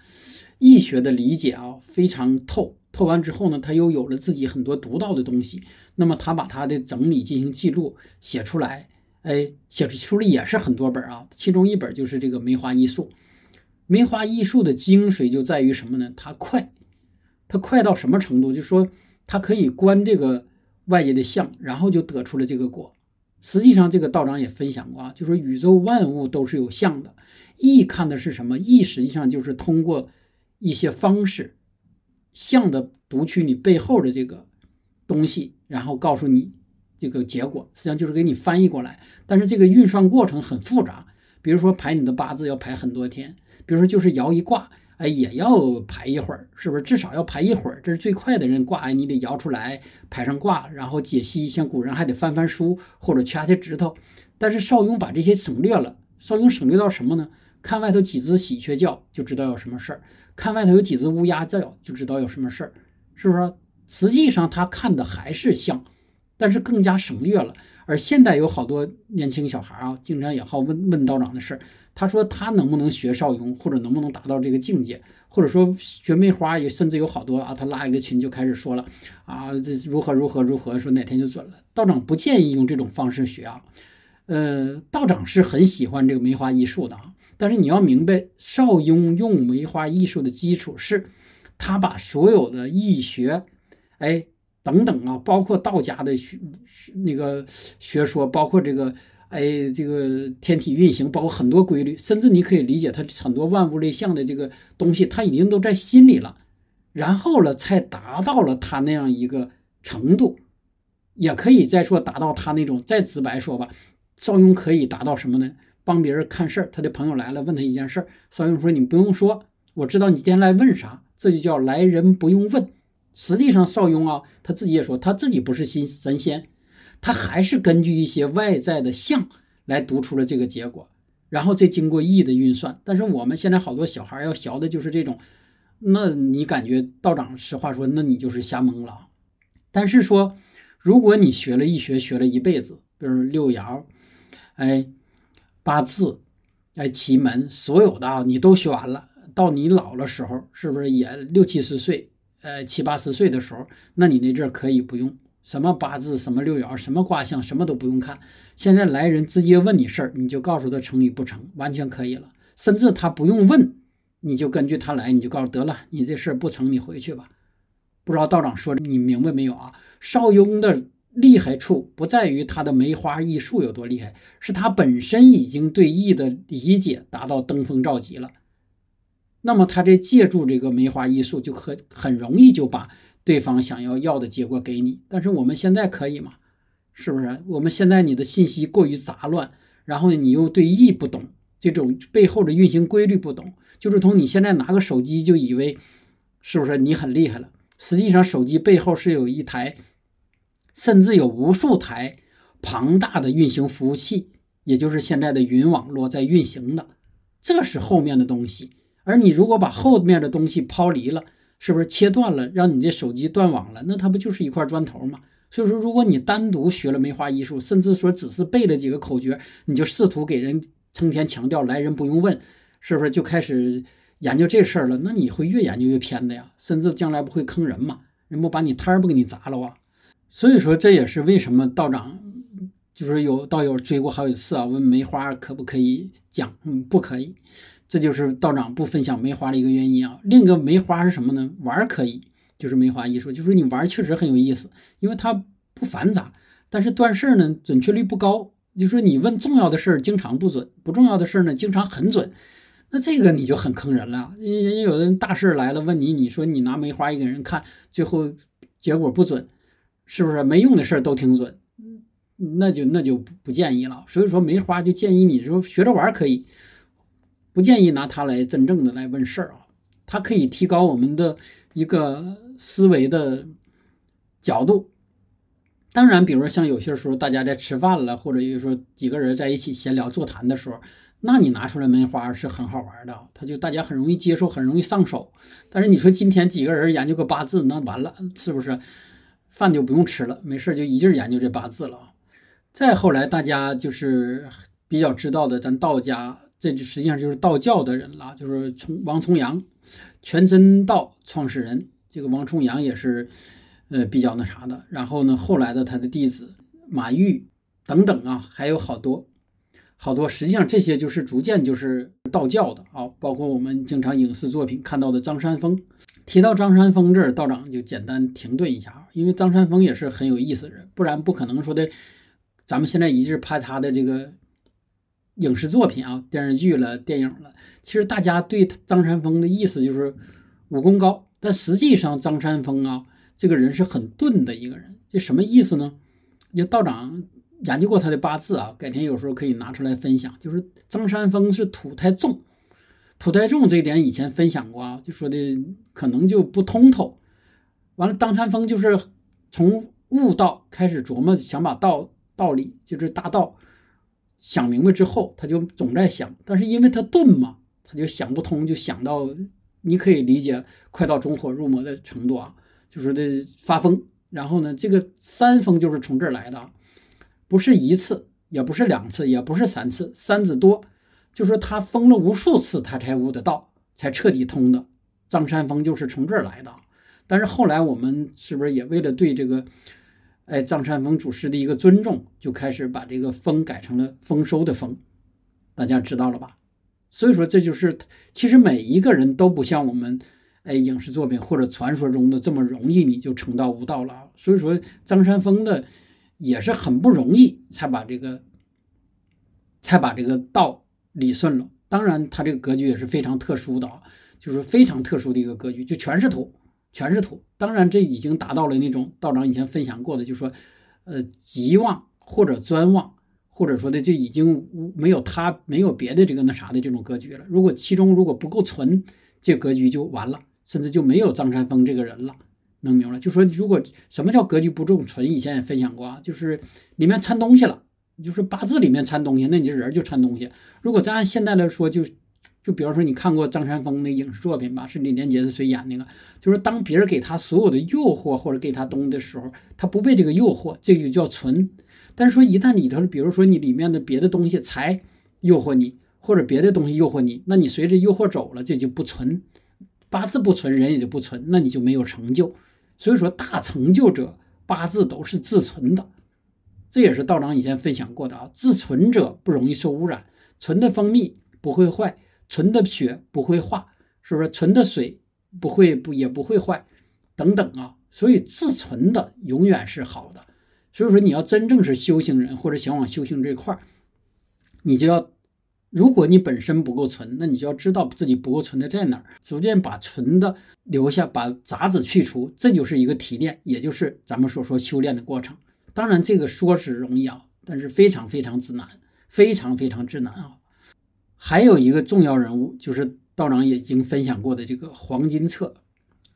易学的理解啊非常透。透完之后呢，他又有了自己很多独到的东西。那么他把他的整理进行记录，写出来，哎，写出书里也是很多本啊。其中一本就是这个梅花易数。梅花易数的精髓就在于什么呢？它快，它快到什么程度？就说它可以观这个外界的相，然后就得出了这个果。实际上，这个道长也分享过啊，就说宇宙万物都是有相的。易看的是什么？易实际上就是通过一些方式，相的读取你背后的这个东西，然后告诉你这个结果，实际上就是给你翻译过来。但是这个运算过程很复杂，比如说排你的八字要排很多天。比如说，就是摇一卦，哎，也要排一会儿，是不是？至少要排一会儿，这是最快的人挂，哎，你得摇出来，排上挂，然后解析。像古人还得翻翻书或者掐掐指头。但是邵雍把这些省略了。邵雍省略到什么呢？看外头几只喜鹊叫，就知道有什么事儿；看外头有几只乌鸦叫，就知道有什么事儿，是不是？实际上他看的还是像，但是更加省略了。而现在有好多年轻小孩啊，经常也好问问道长的事儿。他说他能不能学邵雍，或者能不能达到这个境界，或者说学梅花也甚至有好多啊，他拉一个群就开始说了啊，这如何如何如何，说哪天就准了。道长不建议用这种方式学啊，呃，道长是很喜欢这个梅花易数的啊，但是你要明白，邵雍用梅花易数的基础是，他把所有的易学，哎。等等啊，包括道家的学那个学说，包括这个哎，这个天体运行，包括很多规律，甚至你可以理解它很多万物类象的这个东西，他已经都在心里了，然后了才达到了他那样一个程度，也可以再说达到他那种再直白说吧，邵雍可以达到什么呢？帮别人看事儿，他的朋友来了问他一件事儿，邵雍说你不用说，我知道你今天来问啥，这就叫来人不用问。实际上，邵雍啊，他自己也说，他自己不是新神仙，他还是根据一些外在的相来读出了这个结果，然后再经过易的运算。但是我们现在好多小孩要学的就是这种，那你感觉道长实话说，那你就是瞎蒙了。但是说，如果你学了易学，学了一辈子，比如六爻，哎，八字，哎，奇门，所有的啊，你都学完了，到你老了时候，是不是也六七十岁？呃，七八十岁的时候，那你那阵儿可以不用什么八字、什么六爻、什么卦象，什么都不用看。现在来人直接问你事儿，你就告诉他成与不成，完全可以了。甚至他不用问，你就根据他来，你就告诉得了，你这事儿不成，你回去吧。不知道道长说你明白没有啊？邵雍的厉害处不在于他的梅花易数有多厉害，是他本身已经对易的理解达到登峰造极了。那么他这借助这个梅花易数，就很很容易就把对方想要要的结果给你。但是我们现在可以吗？是不是？我们现在你的信息过于杂乱，然后你又对易不懂，这种背后的运行规律不懂，就如同你现在拿个手机就以为，是不是你很厉害了？实际上手机背后是有一台，甚至有无数台庞大的运行服务器，也就是现在的云网络在运行的，这是后面的东西。而你如果把后面的东西抛离了，是不是切断了，让你这手机断网了？那它不就是一块砖头吗？所以说，如果你单独学了梅花易数，甚至说只是背了几个口诀，你就试图给人成天强调来人不用问，是不是就开始研究这事儿了，那你会越研究越偏的呀，甚至将来不会坑人嘛？人不把你摊儿不给你砸了啊？所以说这也是为什么道长就是有道友追过好几次啊，问梅花可不可以讲？嗯，不可以。这就是道长不分享梅花的一个原因啊。另一个梅花是什么呢？玩可以，就是梅花艺术，就是你玩确实很有意思，因为它不繁杂，但是断事儿呢准确率不高。就说你问重要的事儿经常不准，不重要的事儿呢经常很准。那这个你就很坑人了，人有的人大事来了问你，你说你拿梅花一给人看，最后结果不准，是不是没用的事儿都挺准？那就那就不建议了。所以说梅花就建议你说学着玩可以，不建议拿它来真正的来问事儿啊。它可以提高我们的一个思维的角度。当然，比如说像有些时候大家在吃饭了，或者有时候几个人在一起闲聊座谈的时候。那你拿出来梅花是很好玩的，它就大家很容易接受，很容易上手。但是你说今天几个人研究个八字，那完了，是不是？饭就不用吃了，没事就一劲研究这八字了啊。再后来，大家就是比较知道的，咱道家，这就实际上就是道教的人了，就是从王重阳，全真道创始人，这个王重阳也是，呃，比较那啥的。然后呢，后来的他的弟子马玉等等啊，还有好多。好多，实际上这些就是逐渐就是道教的啊，包括我们经常影视作品看到的张三丰。提到张三丰这儿，道长就简单停顿一下，因为张三丰也是很有意思的人，不然不可能说的。咱们现在一直拍他的这个影视作品啊，电视剧了、电影了。其实大家对张三丰的意思就是武功高，但实际上张三丰啊这个人是很钝的一个人。这什么意思呢？就道长。研究过他的八字啊，改天有时候可以拿出来分享。就是张三丰是土太重，土太重这一点以前分享过啊，就说的可能就不通透。完了，张三丰就是从悟道开始琢磨，想把道道理就是大道想明白之后，他就总在想，但是因为他钝嘛，他就想不通，就想到你可以理解快到中火入魔的程度啊，就说的发疯。然后呢，这个三疯就是从这儿来的。不是一次，也不是两次，也不是三次，三字多，就说他疯了无数次，他才悟得道，才彻底通的。张三丰就是从这儿来的。但是后来我们是不是也为了对这个，哎，张三丰祖师的一个尊重，就开始把这个丰改成了丰收的丰，大家知道了吧？所以说这就是，其实每一个人都不像我们，哎，影视作品或者传说中的这么容易，你就成道悟道了。所以说张三丰的。也是很不容易才把这个，才把这个道理顺了。当然，他这个格局也是非常特殊的啊，就是非常特殊的一个格局，就全是土，全是土。当然，这已经达到了那种道长以前分享过的，就是说，呃，极旺或者专旺，或者说的就已经没有他没有别的这个那啥的这种格局了。如果其中如果不够纯，这格局就完了，甚至就没有张三丰这个人了。能明白，就说如果什么叫格局不重纯，以前也分享过啊，就是里面掺东西了，就是八字里面掺东西，那你这人就掺东西。如果再按现在来说，就就比方说你看过张三丰那影视作品吧，是李连杰是谁演那个？就是当别人给他所有的诱惑或者给他东西的时候，他不被这个诱惑，这就叫纯。但是说一旦里头，比如说你里面的别的东西才诱惑你，或者别的东西诱惑你，那你随着诱惑走了，这就不纯。八字不纯，人也就不纯，那你就没有成就。所以说，大成就者八字都是自存的，这也是道长以前分享过的啊。自存者不容易受污染，纯的蜂蜜不会坏，纯的血不会化，是不是？纯的水不会不也不会坏，等等啊。所以自存的永远是好的。所以说，你要真正是修行人或者想往修行这块儿，你就要。如果你本身不够纯，那你就要知道自己不够纯的在哪儿，逐渐把纯的留下，把杂质去除，这就是一个提炼，也就是咱们所说修炼的过程。当然，这个说是容易啊，但是非常非常之难，非常非常之难啊。还有一个重要人物，就是道长已经分享过的这个《黄金册》，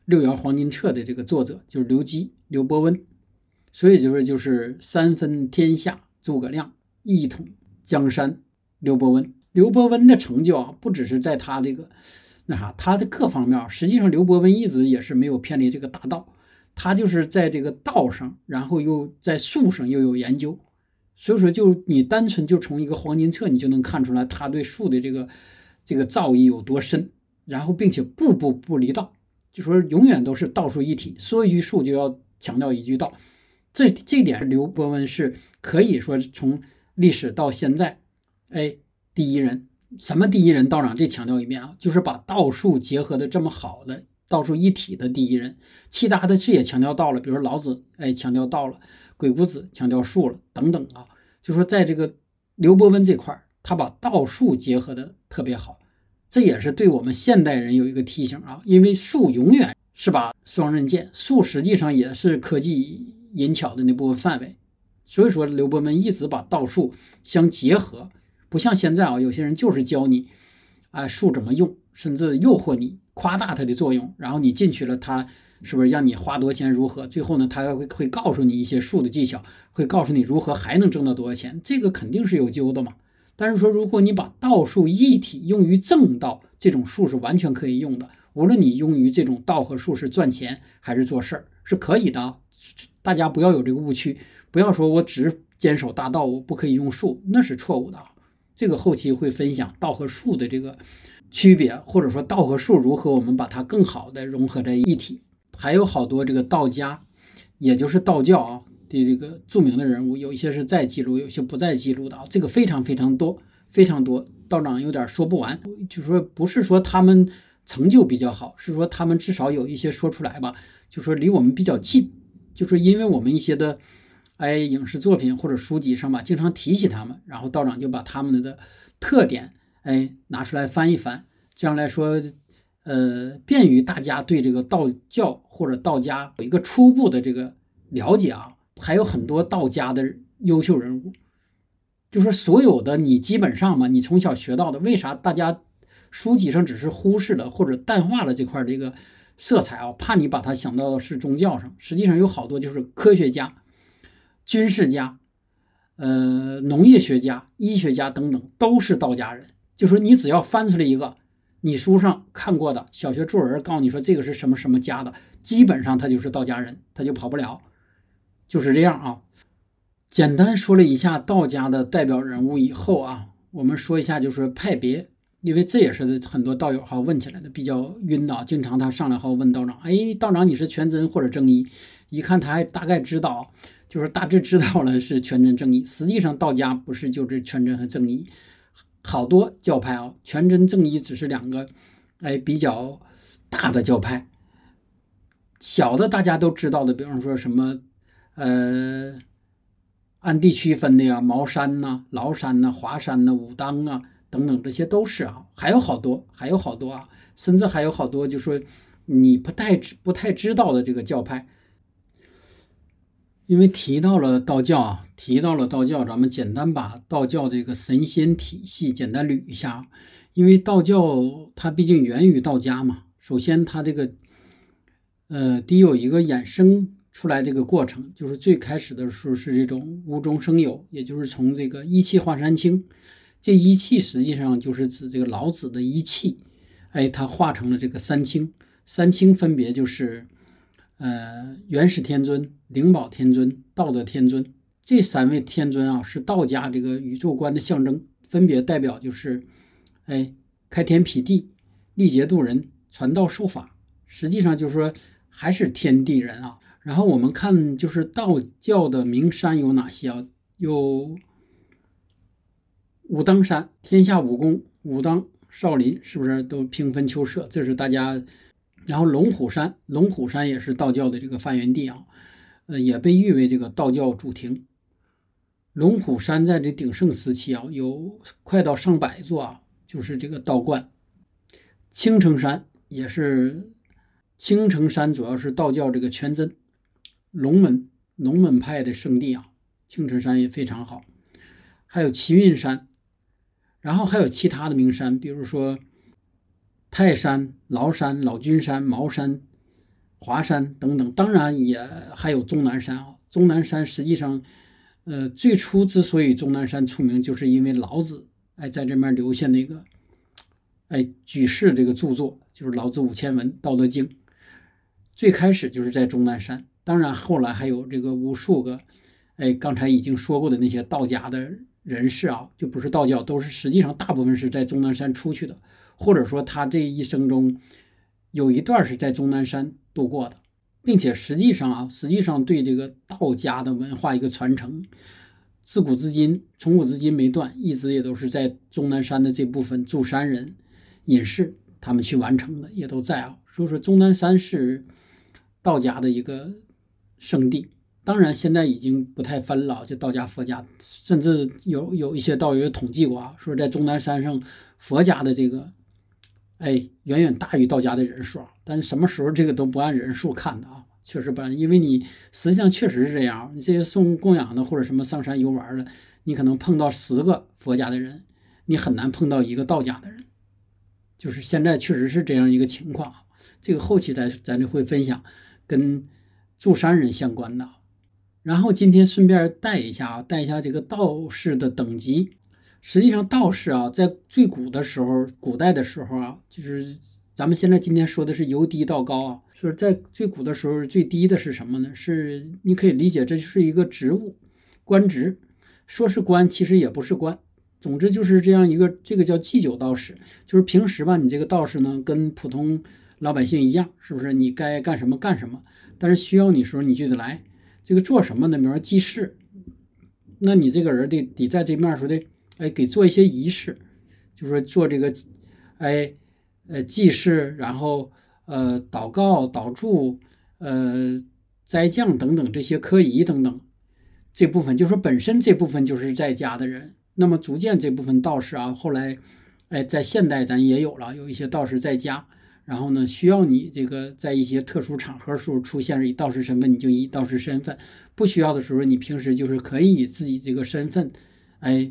六爻黄金册的这个作者就是刘基、刘伯温，所以就是就是三分天下诸葛亮，一统江山刘伯温。刘伯温的成就啊，不只是在他这个那啥，他的各方面，实际上刘伯温一直也是没有偏离这个大道。他就是在这个道上，然后又在术上又有研究。所以说，就你单纯就从一个黄金册，你就能看出来他对术的这个这个造诣有多深。然后并且步步不离道，就说永远都是道术一体，说一句术就要强调一句道。这这点刘伯温是可以说从历史到现在，哎，第一人。什么第一人道长？这强调一遍啊，就是把道术结合的这么好的道术一体的第一人。其他的是也强调道了，比如说老子，哎，强调道了；鬼谷子强调术了，等等啊。就说在这个刘伯温这块儿，他把道术结合的特别好，这也是对我们现代人有一个提醒啊。因为术永远是把双刃剑，术实际上也是科技引巧的那部分范围。所以说，刘伯温一直把道术相结合。不像现在啊，有些人就是教你，啊术怎么用，甚至诱惑你，夸大它的作用，然后你进去了，他是不是让你花多钱如何？最后呢，他会会告诉你一些术的技巧，会告诉你如何还能挣到多少钱，这个肯定是有救的嘛。但是说，如果你把道术一体用于正道，这种术是完全可以用的。无论你用于这种道和术是赚钱还是做事儿，是可以的。大家不要有这个误区，不要说我只坚守大道，我不可以用术，那是错误的。这个后期会分享道和术的这个区别，或者说道和术如何我们把它更好的融合在一体。还有好多这个道家，也就是道教啊的这个著名的人物，有一些是在记录，有些不在记录的啊，这个非常非常多，非常多。道长有点说不完，就说不是说他们成就比较好，是说他们至少有一些说出来吧，就说离我们比较近，就是因为我们一些的。哎，影视作品或者书籍上吧，经常提起他们，然后道长就把他们的特点哎拿出来翻一翻，这样来说，呃，便于大家对这个道教或者道家有一个初步的这个了解啊。还有很多道家的优秀人物，就说所有的你基本上嘛，你从小学到的，为啥大家书籍上只是忽视了或者淡化了这块这个色彩啊？怕你把它想到的是宗教上，实际上有好多就是科学家。军事家，呃，农业学家、医学家等等，都是道家人。就说你只要翻出来一个，你书上看过的小学作文，告诉你说这个是什么什么家的，基本上他就是道家人，他就跑不了。就是这样啊。简单说了一下道家的代表人物以后啊，我们说一下就是派别，因为这也是很多道友哈问起来的，比较晕的，经常他上来后问道长，哎，道长你是全真或者正一？一看他还大概知道。就是大致知道了是全真正义，实际上道家不是就是全真和正一，好多教派啊，全真正义只是两个，哎比较大的教派，小的大家都知道的，比方说什么，呃，按地区分的呀，茅山呐、崂山呐、华山呐、武当啊等等，这些都是啊，还有好多，还有好多啊，甚至还有好多就说你不太不太知道的这个教派。因为提到了道教啊，提到了道教，咱们简单把道教这个神仙体系简单捋一下。因为道教它毕竟源于道家嘛，首先它这个呃得有一个衍生出来这个过程，就是最开始的时候是这种无中生有，也就是从这个一气化三清，这一气实际上就是指这个老子的一气，哎，它化成了这个三清，三清分别就是。呃，元始天尊、灵宝天尊、道德天尊这三位天尊啊，是道家这个宇宙观的象征，分别代表就是，哎，开天辟地、历劫度人、传道授法，实际上就是说还是天地人啊。然后我们看就是道教的名山有哪些啊？有武当山，天下武功，武当、少林是不是都平分秋色？这是大家。然后龙虎山，龙虎山也是道教的这个发源地啊，呃，也被誉为这个道教主庭。龙虎山在这鼎盛时期啊，有快到上百座啊，就是这个道观。青城山也是，青城山主要是道教这个全真龙门龙门派的圣地啊，青城山也非常好。还有齐云山，然后还有其他的名山，比如说。泰山、崂山、老君山、茅山、华山等等，当然也还有终南山啊。终南山实际上，呃，最初之所以终南山出名，就是因为老子哎在这面留下那个哎举世这个著作，就是《老子五千文》《道德经》，最开始就是在终南山。当然后来还有这个无数个哎刚才已经说过的那些道家的人士啊，就不是道教，都是实际上大部分是在终南山出去的。或者说他这一生中有一段是在终南山度过的，并且实际上啊，实际上对这个道家的文化一个传承，自古至今，从古至今没断，一直也都是在终南山的这部分住山人隐士他们去完成的，也都在啊。所以说，终南山是道家的一个圣地。当然，现在已经不太分了，就道家、佛家，甚至有有一些道友统计过啊，说在终南山上，佛家的这个，哎，远远大于道家的人数。但是什么时候这个都不按人数看的啊，确实不按，因为你实际上确实是这样。你这些送供养的或者什么上山游玩的，你可能碰到十个佛家的人，你很难碰到一个道家的人。就是现在确实是这样一个情况。这个后期咱咱就会分享跟住山人相关的。然后今天顺便带一下啊，带一下这个道士的等级。实际上，道士啊，在最古的时候，古代的时候啊，就是咱们现在今天说的是由低到高啊，就是在最古的时候，最低的是什么呢？是你可以理解，这就是一个职务，官职。说是官，其实也不是官。总之就是这样一个，这个叫祭酒道士，就是平时吧，你这个道士呢，跟普通老百姓一样，是不是？你该干什么干什么，但是需要你时候你就得来。这个做什么呢？比如说祭祀，那你这个人得得在这面说的，哎，给做一些仪式，就是说做这个，哎，呃，祭祀，然后呃，祷告、祷祝，呃，斋降等等这些科仪等等，这部分就是说本身这部分就是在家的人，那么逐渐这部分道士啊，后来，哎，在现代咱也有了，有一些道士在家。然后呢，需要你这个在一些特殊场合时候出现以道士身份，你就以道士身份；不需要的时候，你平时就是可以以自己这个身份，哎，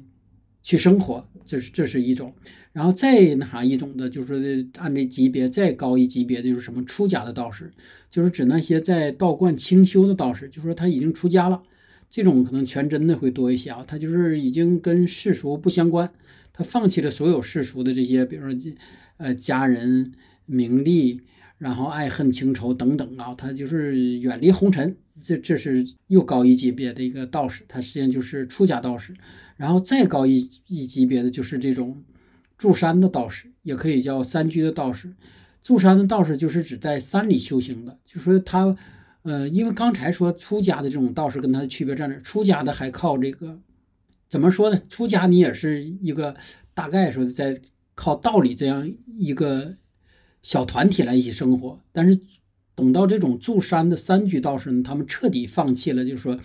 去生活。这是这是一种。然后再那一种的，就是按这级别再高一级别的，就是什么出家的道士，就是指那些在道观清修的道士，就说他已经出家了，这种可能全真的会多一些啊。他就是已经跟世俗不相关，他放弃了所有世俗的这些，比如说呃家人。名利，然后爱恨情仇等等啊，他就是远离红尘，这这是又高一级别的一个道士，他实际上就是出家道士。然后再高一一级别的就是这种住山的道士，也可以叫山居的道士。住山的道士就是指在山里修行的，就说他，呃，因为刚才说出家的这种道士跟他的区别在哪？出家的还靠这个，怎么说呢？出家你也是一个大概说在靠道理这样一个。小团体来一起生活，但是等到这种住山的山居道士呢，他们彻底放弃了，就是说，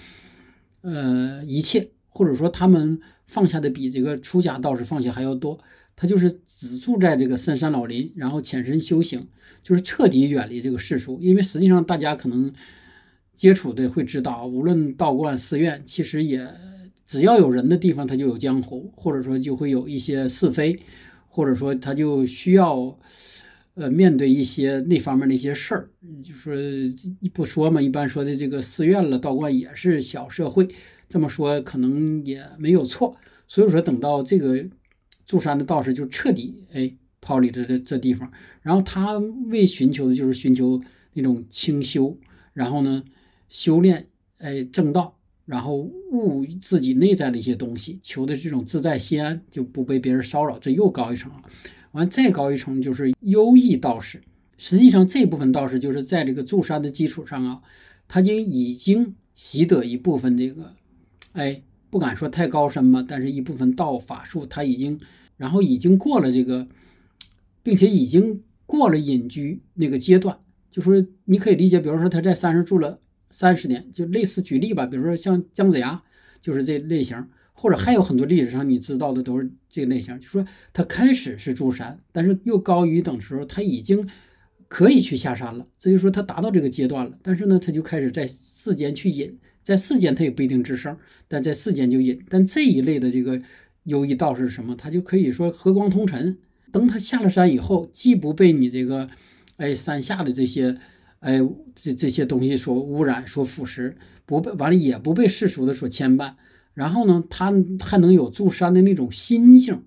呃，一切，或者说他们放下的比这个出家道士放下还要多。他就是只住在这个深山老林，然后潜身修行，就是彻底远离这个世俗。因为实际上大家可能接触的会知道，无论道观寺院，其实也只要有人的地方，他就有江湖，或者说就会有一些是非，或者说他就需要。呃，面对一些那方面的一些事儿，就说不说嘛，一般说的这个寺院了、道观也是小社会，这么说可能也没有错。所以说，等到这个住山的道士就彻底哎抛离了这这地方，然后他为寻求的就是寻求那种清修，然后呢修炼哎正道，然后悟自己内在的一些东西，求的这种自在心安，就不被别人骚扰，这又高一层了。完再高一层就是优异道士，实际上这部分道士就是在这个住山的基础上啊，他就已经习得一部分这个，哎，不敢说太高深吧，但是一部分道法术他已经，然后已经过了这个，并且已经过了隐居那个阶段，就说你可以理解，比如说他在山上住了三十年，就类似举例吧，比如说像姜子牙就是这类型。或者还有很多历史上你知道的都是这个类型，就说他开始是住山，但是又高于等时候他已经可以去下山了，这就说他达到这个阶段了。但是呢，他就开始在世间去隐，在世间他也不一定吱声，但在世间就隐。但这一类的这个优异道是什么？他就可以说和光同尘。等他下了山以后，既不被你这个哎山下的这些哎这这些东西所污染、所腐蚀，不被完了也不被世俗的所牵绊。然后呢，他还能有住山的那种心性，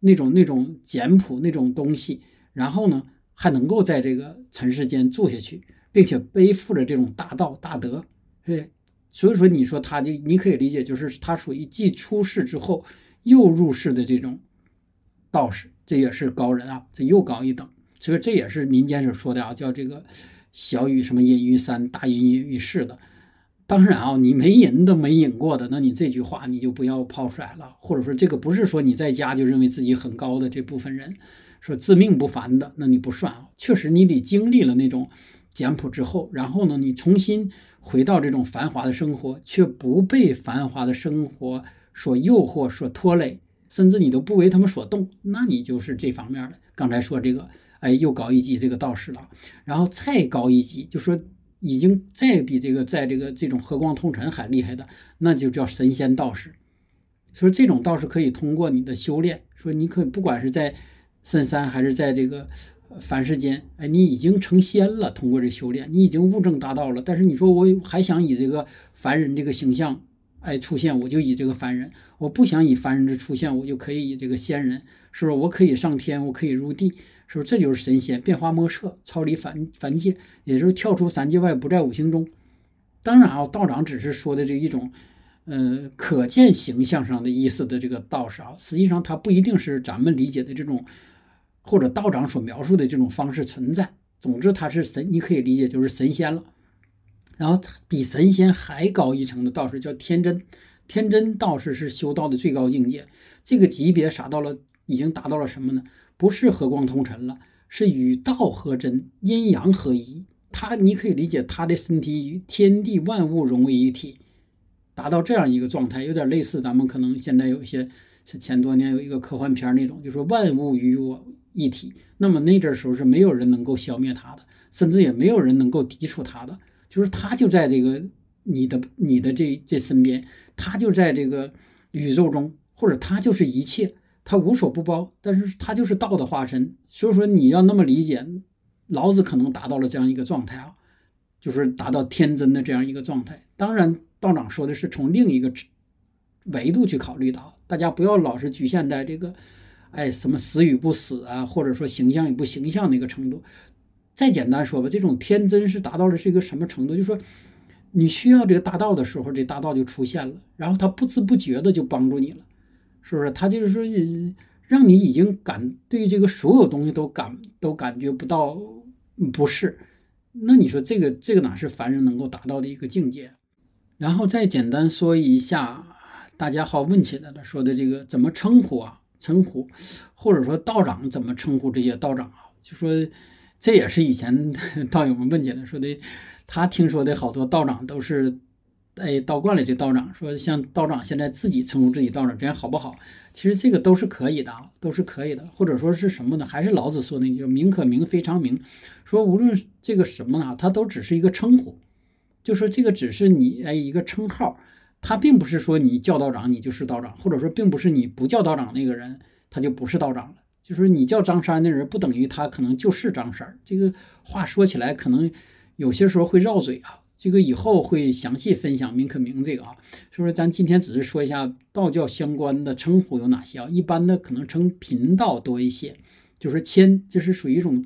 那种那种简朴那种东西。然后呢，还能够在这个尘世间住下去，并且背负着这种大道大德，对。所以说，你说他就你可以理解，就是他属于既出世之后又入世的这种道士，这也是高人啊，这又高一等。所以这也是民间所说的啊，叫这个小雨什么隐于山，大隐隐于市的。当然啊，你没隐都没隐过的，那你这句话你就不要抛出来了。或者说这个不是说你在家就认为自己很高的这部分人，说自命不凡的，那你不算啊。确实你得经历了那种简朴之后，然后呢，你重新回到这种繁华的生活，却不被繁华的生活所诱惑、所拖累，甚至你都不为他们所动，那你就是这方面的。刚才说这个。哎，又高一级这个道士了，然后再高一级，就说已经再比这个在这个这种和光通尘还厉害的，那就叫神仙道士。说这种道士可以通过你的修炼，说你可不管是在深山还是在这个凡世间，哎，你已经成仙了，通过这修炼，你已经悟证达道了。但是你说我还想以这个凡人这个形象哎出现，我就以这个凡人；我不想以凡人之出现，我就可以以这个仙人，是不是？我可以上天，我可以入地。是不是这就是神仙变化莫测，超离凡凡界，也就是跳出三界外，不在五行中。当然啊，道长只是说的这一种，呃，可见形象上的意思的这个道士啊，实际上他不一定是咱们理解的这种，或者道长所描述的这种方式存在。总之，他是神，你可以理解就是神仙了。然后比神仙还高一层的道士叫天真，天真道士是修道的最高境界，这个级别达到了，已经达到了什么呢？不是和光同尘了，是与道合真，阴阳合一。他，你可以理解他的身体与天地万物融为一体，达到这样一个状态，有点类似咱们可能现在有一些是前多年有一个科幻片那种，就说万物与我一体。那么那阵时候是没有人能够消灭他的，甚至也没有人能够抵触他的，就是他就在这个你的你的这这身边，他就在这个宇宙中，或者他就是一切。他无所不包，但是他就是道的化身，所以说你要那么理解，老子可能达到了这样一个状态啊，就是达到天真的这样一个状态。当然，道长说的是从另一个维度去考虑的，大家不要老是局限在这个，哎，什么死与不死啊，或者说形象与不形象的一个程度。再简单说吧，这种天真是达到了是一个什么程度？就是说，你需要这个大道的时候，这大道就出现了，然后他不知不觉的就帮助你了。是不是他就是说，让你已经感对这个所有东西都感都感觉不到不适，那你说这个这个哪是凡人能够达到的一个境界？然后再简单说一下，大家好问起来的说的这个怎么称呼啊？称呼，或者说道长怎么称呼这些道长啊？就说这也是以前 *laughs* 道友们问起来说的，他听说的好多道长都是。哎，道观里这道长说，像道长现在自己称呼自己道长，这样好不好？其实这个都是可以的啊，都是可以的。或者说是什么呢？还是老子说的，就名可名，非常名。说无论这个什么啊，它都只是一个称呼，就说这个只是你哎一个称号，它并不是说你叫道长你就是道长，或者说并不是你不叫道长那个人他就不是道长了。就是你叫张三的人，不等于他可能就是张三。这个话说起来，可能有些时候会绕嘴啊。这个以后会详细分享名可名这个啊，是不是？咱今天只是说一下道教相关的称呼有哪些啊？一般的可能称贫道多一些，就是谦，就是属于一种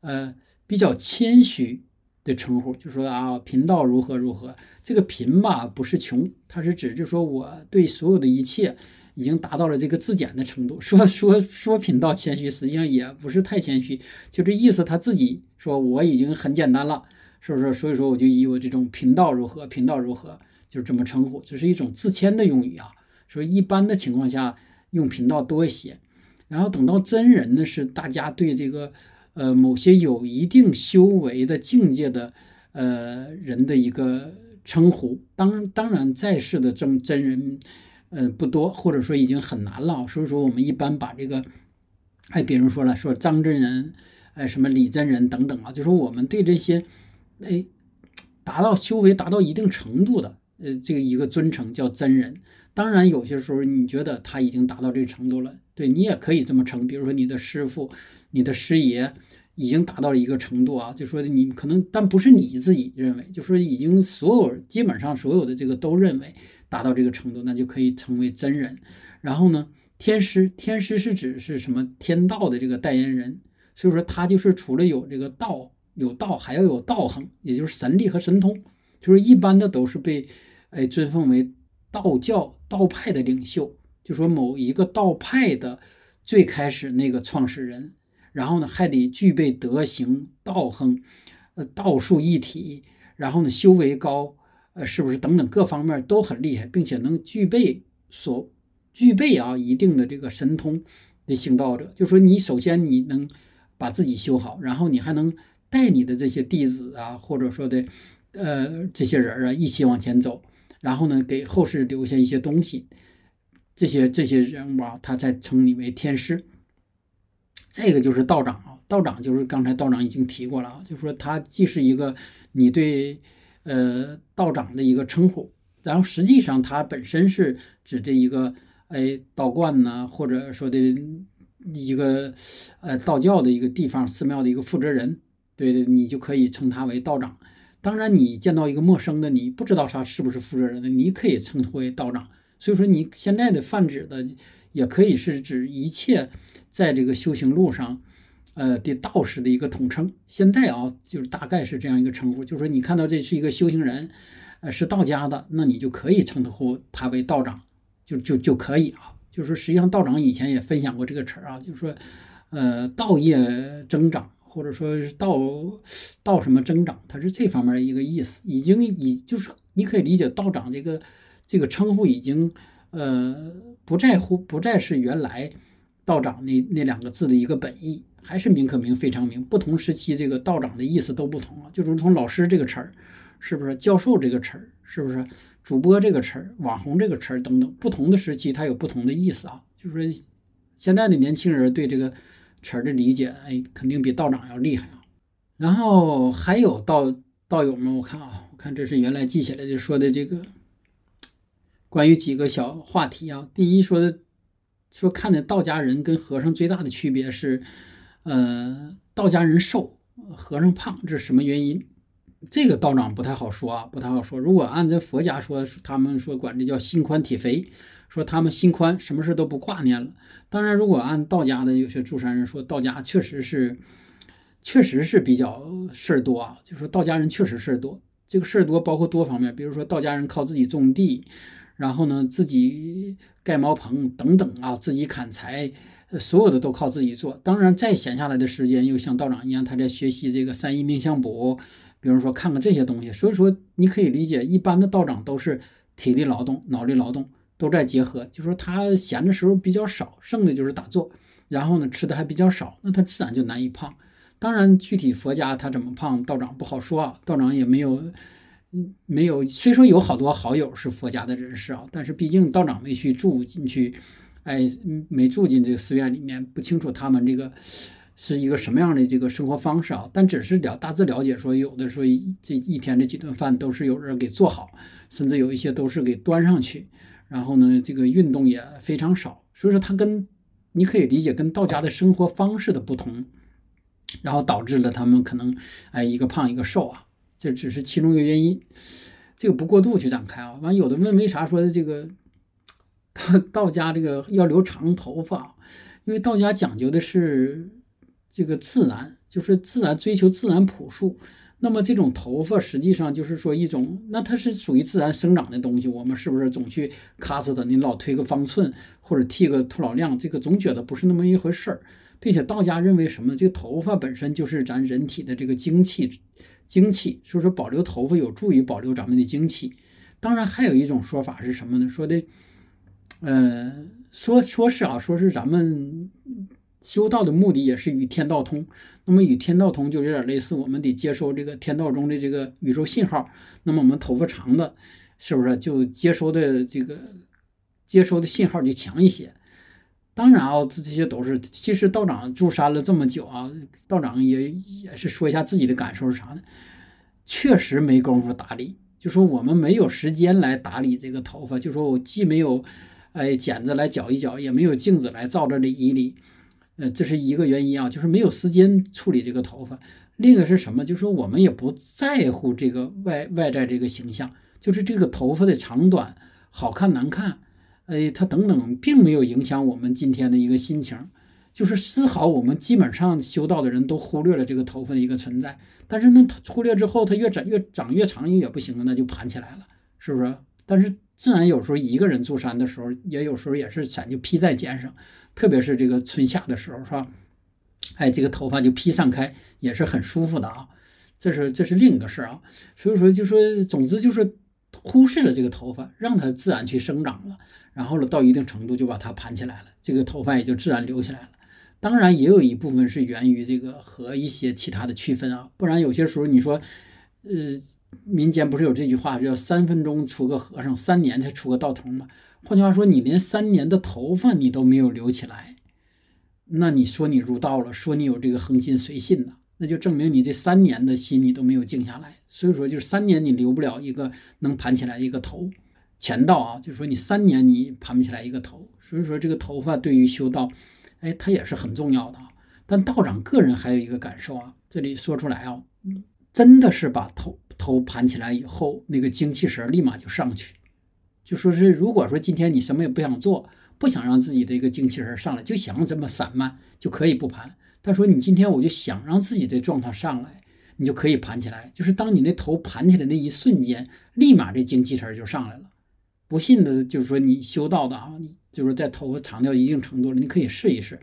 呃比较谦虚的称呼，就说啊贫道如何如何。这个贫吧不是穷，它是指就说我对所有的一切已经达到了这个自检的程度。说说说贫道谦虚，实际上也不是太谦虚，就这意思。他自己说我已经很简单了。是不是？所以说我就以我这种频道如何，频道如何，就是这么称呼，这是一种自谦的用语啊。所以一般的情况下用频道多一些，然后等到真人呢，是大家对这个呃某些有一定修为的境界的呃人的一个称呼。当当然在世的真真人呃不多，或者说已经很难了。所以说我们一般把这个，哎，比如说了，说张真人，哎，什么李真人等等啊，就说我们对这些。哎，达到修为达到一定程度的，呃，这个一个尊称叫真人。当然，有些时候你觉得他已经达到这个程度了，对你也可以这么称。比如说你的师傅、你的师爷已经达到了一个程度啊，就说你可能，但不是你自己认为，就说已经所有基本上所有的这个都认为达到这个程度，那就可以称为真人。然后呢，天师，天师是指是什么？天道的这个代言人，所以说他就是除了有这个道。有道还要有道行，也就是神力和神通，就是一般的都是被，哎尊奉为道教道派的领袖，就说某一个道派的最开始那个创始人，然后呢还得具备德行、道行，呃，道术一体，然后呢修为高，呃，是不是等等各方面都很厉害，并且能具备所具备啊一定的这个神通的行道者，就说你首先你能把自己修好，然后你还能带你的这些弟子啊，或者说的呃这些人啊一起往前走，然后呢给后世留下一些东西。这些这些人物啊，他才称你为天师。再一个就是道长啊，道长就是刚才道长已经提过了啊，就是说他既是一个你对呃道长的一个称呼，然后实际上他本身是指这一个哎道观呢，或者说的一个呃道教的一个地方寺庙的一个负责人，对对，你就可以称他为道长。当然，你见到一个陌生的，你不知道他是不是负责人的，你可以称呼为道长。所以说，你现在的泛指的也可以是指一切在这个修行路上，呃的道士的一个统称。现在啊，就是大概是这样一个称呼，就是说你看到这是一个修行人，呃，是道家的，那你就可以称呼他为道长，就就就可以啊。就是说，实际上道长以前也分享过这个词儿啊，就是说，呃，道业增长，或者说是道道什么增长，它是这方面的一个意思。已经已就是你可以理解道长这个。这个称呼已经，呃，不在乎，不再是原来道长那那两个字的一个本意，还是名可名非常名。不同时期，这个道长的意思都不同了，就如同老师这个词儿，是不是？教授这个词儿，是不是？主播这个词儿，网红这个词儿等等，不同的时期它有不同的意思啊。就是说，现在的年轻人对这个词儿的理解，哎，肯定比道长要厉害啊。然后还有道道友们，我看啊，我看这是原来记起来就说的这个。关于几个小话题啊，第一说的说看的道家人跟和尚最大的区别是，呃，道家人瘦，和尚胖，这是什么原因？这个道长不太好说啊，不太好说。如果按照佛家说，他们说管这叫心宽体肥，说他们心宽，什么事都不挂念了。当然，如果按道家的有些住山人说，道家确实是，确实是比较事儿多啊，就说道家人确实事儿多。这个事儿多包括多方面，比如说道家人靠自己种地。然后呢，自己盖茅棚等等啊，自己砍柴，所有的都靠自己做。当然，再闲下来的时间，又像道长一样，他在学习这个三一命相卜，比如说看看这些东西。所以说，你可以理解，一般的道长都是体力劳动、脑力劳动都在结合。就说他闲的时候比较少，剩的就是打坐，然后呢，吃的还比较少，那他自然就难以胖。当然，具体佛家他怎么胖，道长不好说啊，道长也没有。嗯，没有。虽说有好多好友是佛家的人士啊，但是毕竟道长没去住进去，哎，没住进这个寺院里面，不清楚他们这个是一个什么样的这个生活方式啊。但只是了大致了解，说有的说这一天这几顿饭都是有人给做好，甚至有一些都是给端上去。然后呢，这个运动也非常少，所以说他跟你可以理解跟道家的生活方式的不同，然后导致了他们可能哎一个胖一个瘦啊。这只是其中一个原因，这个不过度去展开啊。完，有的问为啥说的这个道道家这个要留长头发？因为道家讲究的是这个自然，就是自然追求自然朴素。那么这种头发实际上就是说一种，那它是属于自然生长的东西。我们是不是总去咔哧的？你老推个方寸或者剃个秃老亮，这个总觉得不是那么一回事儿。并且道家认为什么？这个头发本身就是咱人体的这个精气。精气，所以说保留头发有助于保留咱们的精气。当然，还有一种说法是什么呢？说的，呃，说说是啊，说是咱们修道的目的也是与天道通。那么与天道通就有点类似，我们得接收这个天道中的这个宇宙信号。那么我们头发长的，是不是就接收的这个接收的信号就强一些？当然啊，这这些都是。其实道长住山了这么久啊，道长也也是说一下自己的感受是啥呢？确实没工夫打理，就说我们没有时间来打理这个头发，就说我既没有哎剪子来搅一搅，也没有镜子来照着理一理，呃，这是一个原因啊，就是没有时间处理这个头发。另一个是什么？就是说我们也不在乎这个外外在这个形象，就是这个头发的长短好看难看。哎，它等等，并没有影响我们今天的一个心情，就是丝毫我们基本上修道的人都忽略了这个头发的一个存在。但是呢，忽略之后，它越长越长越长也不行那就盘起来了，是不是？但是自然有时候一个人住山的时候，也有时候也是伞就披在肩上，特别是这个春夏的时候，是吧？哎，这个头发就披散开，也是很舒服的啊。这是这是另一个事儿啊。所以说，就说总之就是忽视了这个头发，让它自然去生长了，然后呢，到一定程度就把它盘起来了，这个头发也就自然留起来了。当然，也有一部分是源于这个和一些其他的区分啊，不然有些时候你说，呃，民间不是有这句话叫“三分钟出个和尚，三年才出个道童”吗？换句话说，你连三年的头发你都没有留起来，那你说你入道了，说你有这个恒心随信呢，那就证明你这三年的心你都没有静下来。所以说，就是三年你留不了一个能盘起来一个头。前道啊，就是说你三年你盘不起来一个头，所以说这个头发对于修道。哎，它也是很重要的啊。但道长个人还有一个感受啊，这里说出来啊，真的是把头头盘起来以后，那个精气神立马就上去。就说是，如果说今天你什么也不想做，不想让自己的一个精气神上来，就想这么散漫，就可以不盘。他说你今天我就想让自己的状态上来，你就可以盘起来。就是当你那头盘起来那一瞬间，立马这精气神就上来了。不信的，就是说你修道的啊，就是在头发长到一定程度了，你可以试一试。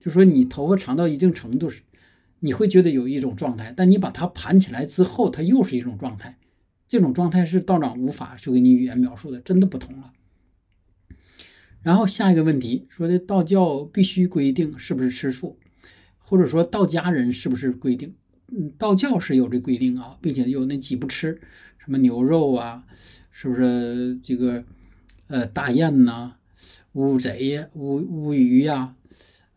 就说你头发长到一定程度时，你会觉得有一种状态，但你把它盘起来之后，它又是一种状态。这种状态是道长无法去给你语言描述的，真的不同了。然后下一个问题说的道教必须规定是不是吃素，或者说道家人是不是规定？嗯，道教是有这规定啊，并且有那几不吃，什么牛肉啊。是不是这个呃大雁呐、乌贼呀、乌乌鱼呀、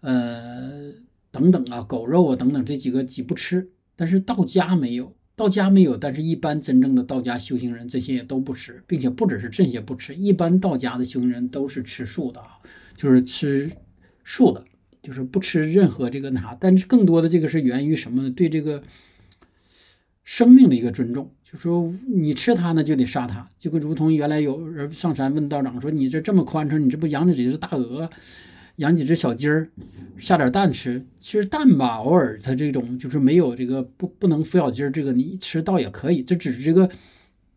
呃等等啊、狗肉啊等等这几个几不吃？但是道家没有，道家没有，但是一般真正的道家修行人这些也都不吃，并且不只是这些不吃，一般道家的修行人都是吃素的啊，就是吃素的，就是不吃任何这个那啥。但是更多的这个是源于什么呢？对这个生命的一个尊重。就说你吃它呢，就得杀它，就跟如同原来有人上山问道长说：“你这这么宽敞，你这不养几只大鹅，养几只小鸡儿，下点蛋吃？其实蛋吧，偶尔它这种就是没有这个不不能孵小鸡儿，这个你吃倒也可以。这只是这个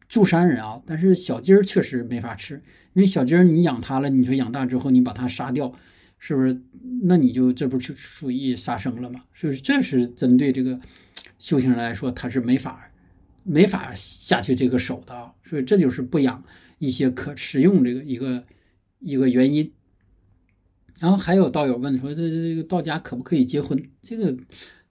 住山人啊，但是小鸡儿确实没法吃，因为小鸡儿你养它了，你说养大之后你把它杀掉，是不是？那你就这不就属于杀生了吗？所以这是针对这个修行人来说，他是没法。没法下去这个手的啊，所以这就是不养一些可食用这个一个一个原因。然后还有道友问说，这这个道家可不可以结婚？这个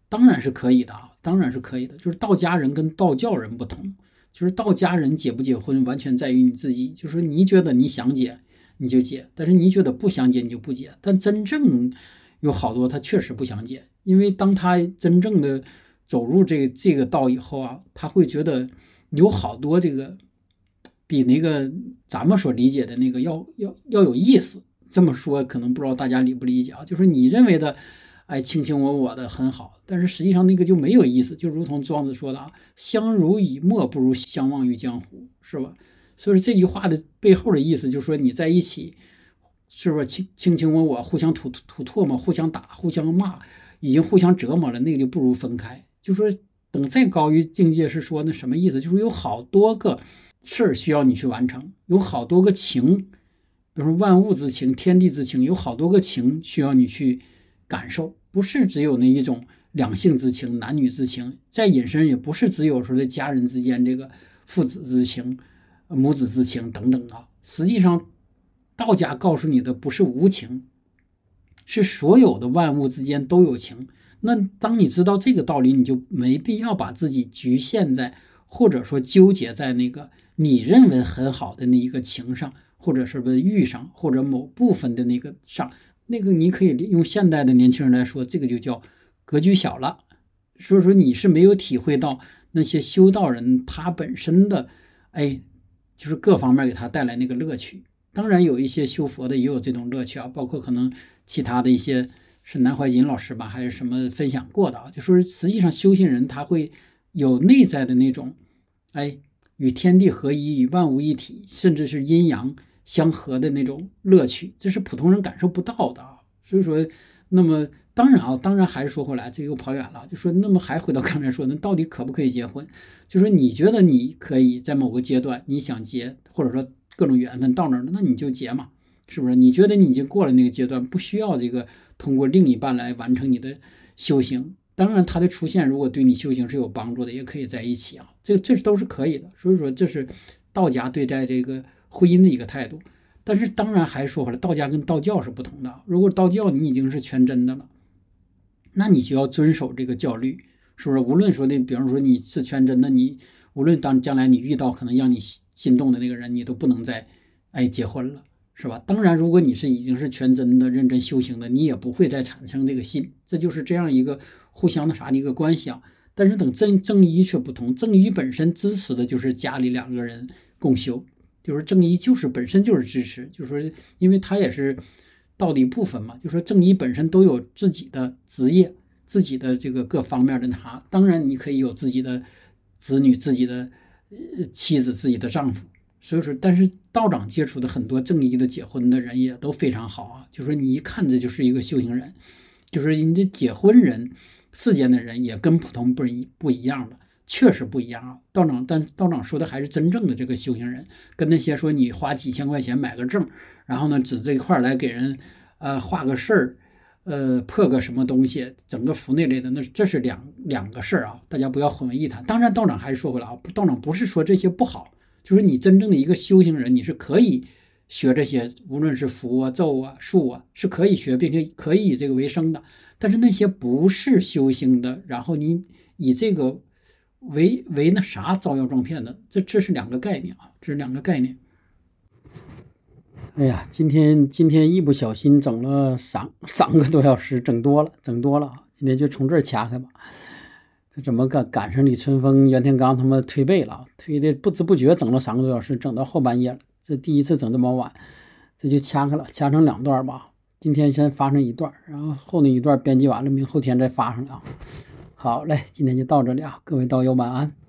当然是可以的啊，当然是可以的。就是道家人跟道教人不同，就是道家人结不结婚完全在于你自己，就是你觉得你想结你就结，但是你觉得不想结你就不结。但真正有好多他确实不想结，因为当他真正的。走入这这个道以后啊，他会觉得有好多这个比那个咱们所理解的那个要要要有意思。这么说可能不知道大家理不理解啊？就是你认为的，哎，卿卿我我的很好，但是实际上那个就没有意思。就如同庄子说的啊，“相濡以沫不如相忘于江湖”，是吧？所以说这句话的背后的意思就是说，你在一起，是不是卿卿卿我我，互相吐吐唾沫，互相打，互相骂，已经互相折磨了，那个就不如分开。就说等再高于境界是说那什么意思？就是有好多个事儿需要你去完成，有好多个情，比如说万物之情、天地之情，有好多个情需要你去感受，不是只有那一种两性之情、男女之情，再引申也不是只有说的家人之间这个父子之情、母子之情等等啊。实际上，道家告诉你的不是无情，是所有的万物之间都有情。那当你知道这个道理，你就没必要把自己局限在，或者说纠结在那个你认为很好的那一个情上，或者是不是遇上，或者某部分的那个上，那个你可以用现代的年轻人来说，这个就叫格局小了。所以说你是没有体会到那些修道人他本身的，哎，就是各方面给他带来那个乐趣。当然有一些修佛的也有这种乐趣啊，包括可能其他的一些。是南怀瑾老师吧，还是什么分享过的啊？就说实际上修行人他会有内在的那种，哎，与天地合一，与万物一体，甚至是阴阳相合的那种乐趣，这是普通人感受不到的啊。所以说，那么当然啊，当然还是说回来，这又跑远了。就说那么还回到刚才说，那到底可不可以结婚？就说你觉得你可以在某个阶段你想结，或者说各种缘分到那儿了，那你就结嘛。是不是？你觉得你已经过了那个阶段，不需要这个通过另一半来完成你的修行。当然，他的出现如果对你修行是有帮助的，也可以在一起啊，这这都是可以的。所以说，这是道家对待这个婚姻的一个态度。但是，当然还说回来，道家跟道教是不同的。如果道教你已经是全真的了，那你就要遵守这个教律，是不是？无论说的，比方说你是全真的，你无论当将来你遇到可能让你心动的那个人，你都不能再哎结婚了。是吧？当然，如果你是已经是全真的、认真修行的，你也不会再产生这个信。这就是这样一个互相的啥的一个关系啊。但是等正正一却不同，正一本身支持的就是家里两个人共修，就是正一就是本身就是支持，就是说，因为他也是道的一部分嘛。就说正一本身都有自己的职业、自己的这个各方面的他。当然，你可以有自己的子女、自己的呃妻子、自己的丈夫。所以说，但是道长接触的很多正一的结婚的人也都非常好啊。就说你一看这就是一个修行人，就是你这结婚人世间的人也跟普通不一不一样的，确实不一样啊。道长，但道长说的还是真正的这个修行人，跟那些说你花几千块钱买个证，然后呢指这一块来给人呃画个事儿，呃破个什么东西，整个符那类的，那这是两两个事儿啊，大家不要混为一谈。当然，道长还是说回来啊，道长不是说这些不好。就是你真正的一个修行人，你是可以学这些，无论是符啊、咒啊、术啊，是可以学，并且可以以这个为生的。但是那些不是修行的，然后你以这个为为那啥招摇撞骗的，这这是两个概念啊，这是两个概念。哎呀，今天今天一不小心整了三三个多小时，整多了，整多了，今天就从这儿掐开吧。这怎么赶赶上李春风、袁天罡他们推背了？推的不知不觉整了三个多小时，整到后半夜了。这第一次整这么晚，这就掐开了，掐成两段吧。今天先发上一段，然后后那一段编辑完了，明后天再发上啊。好嘞，今天就到这里啊，各位道友晚安。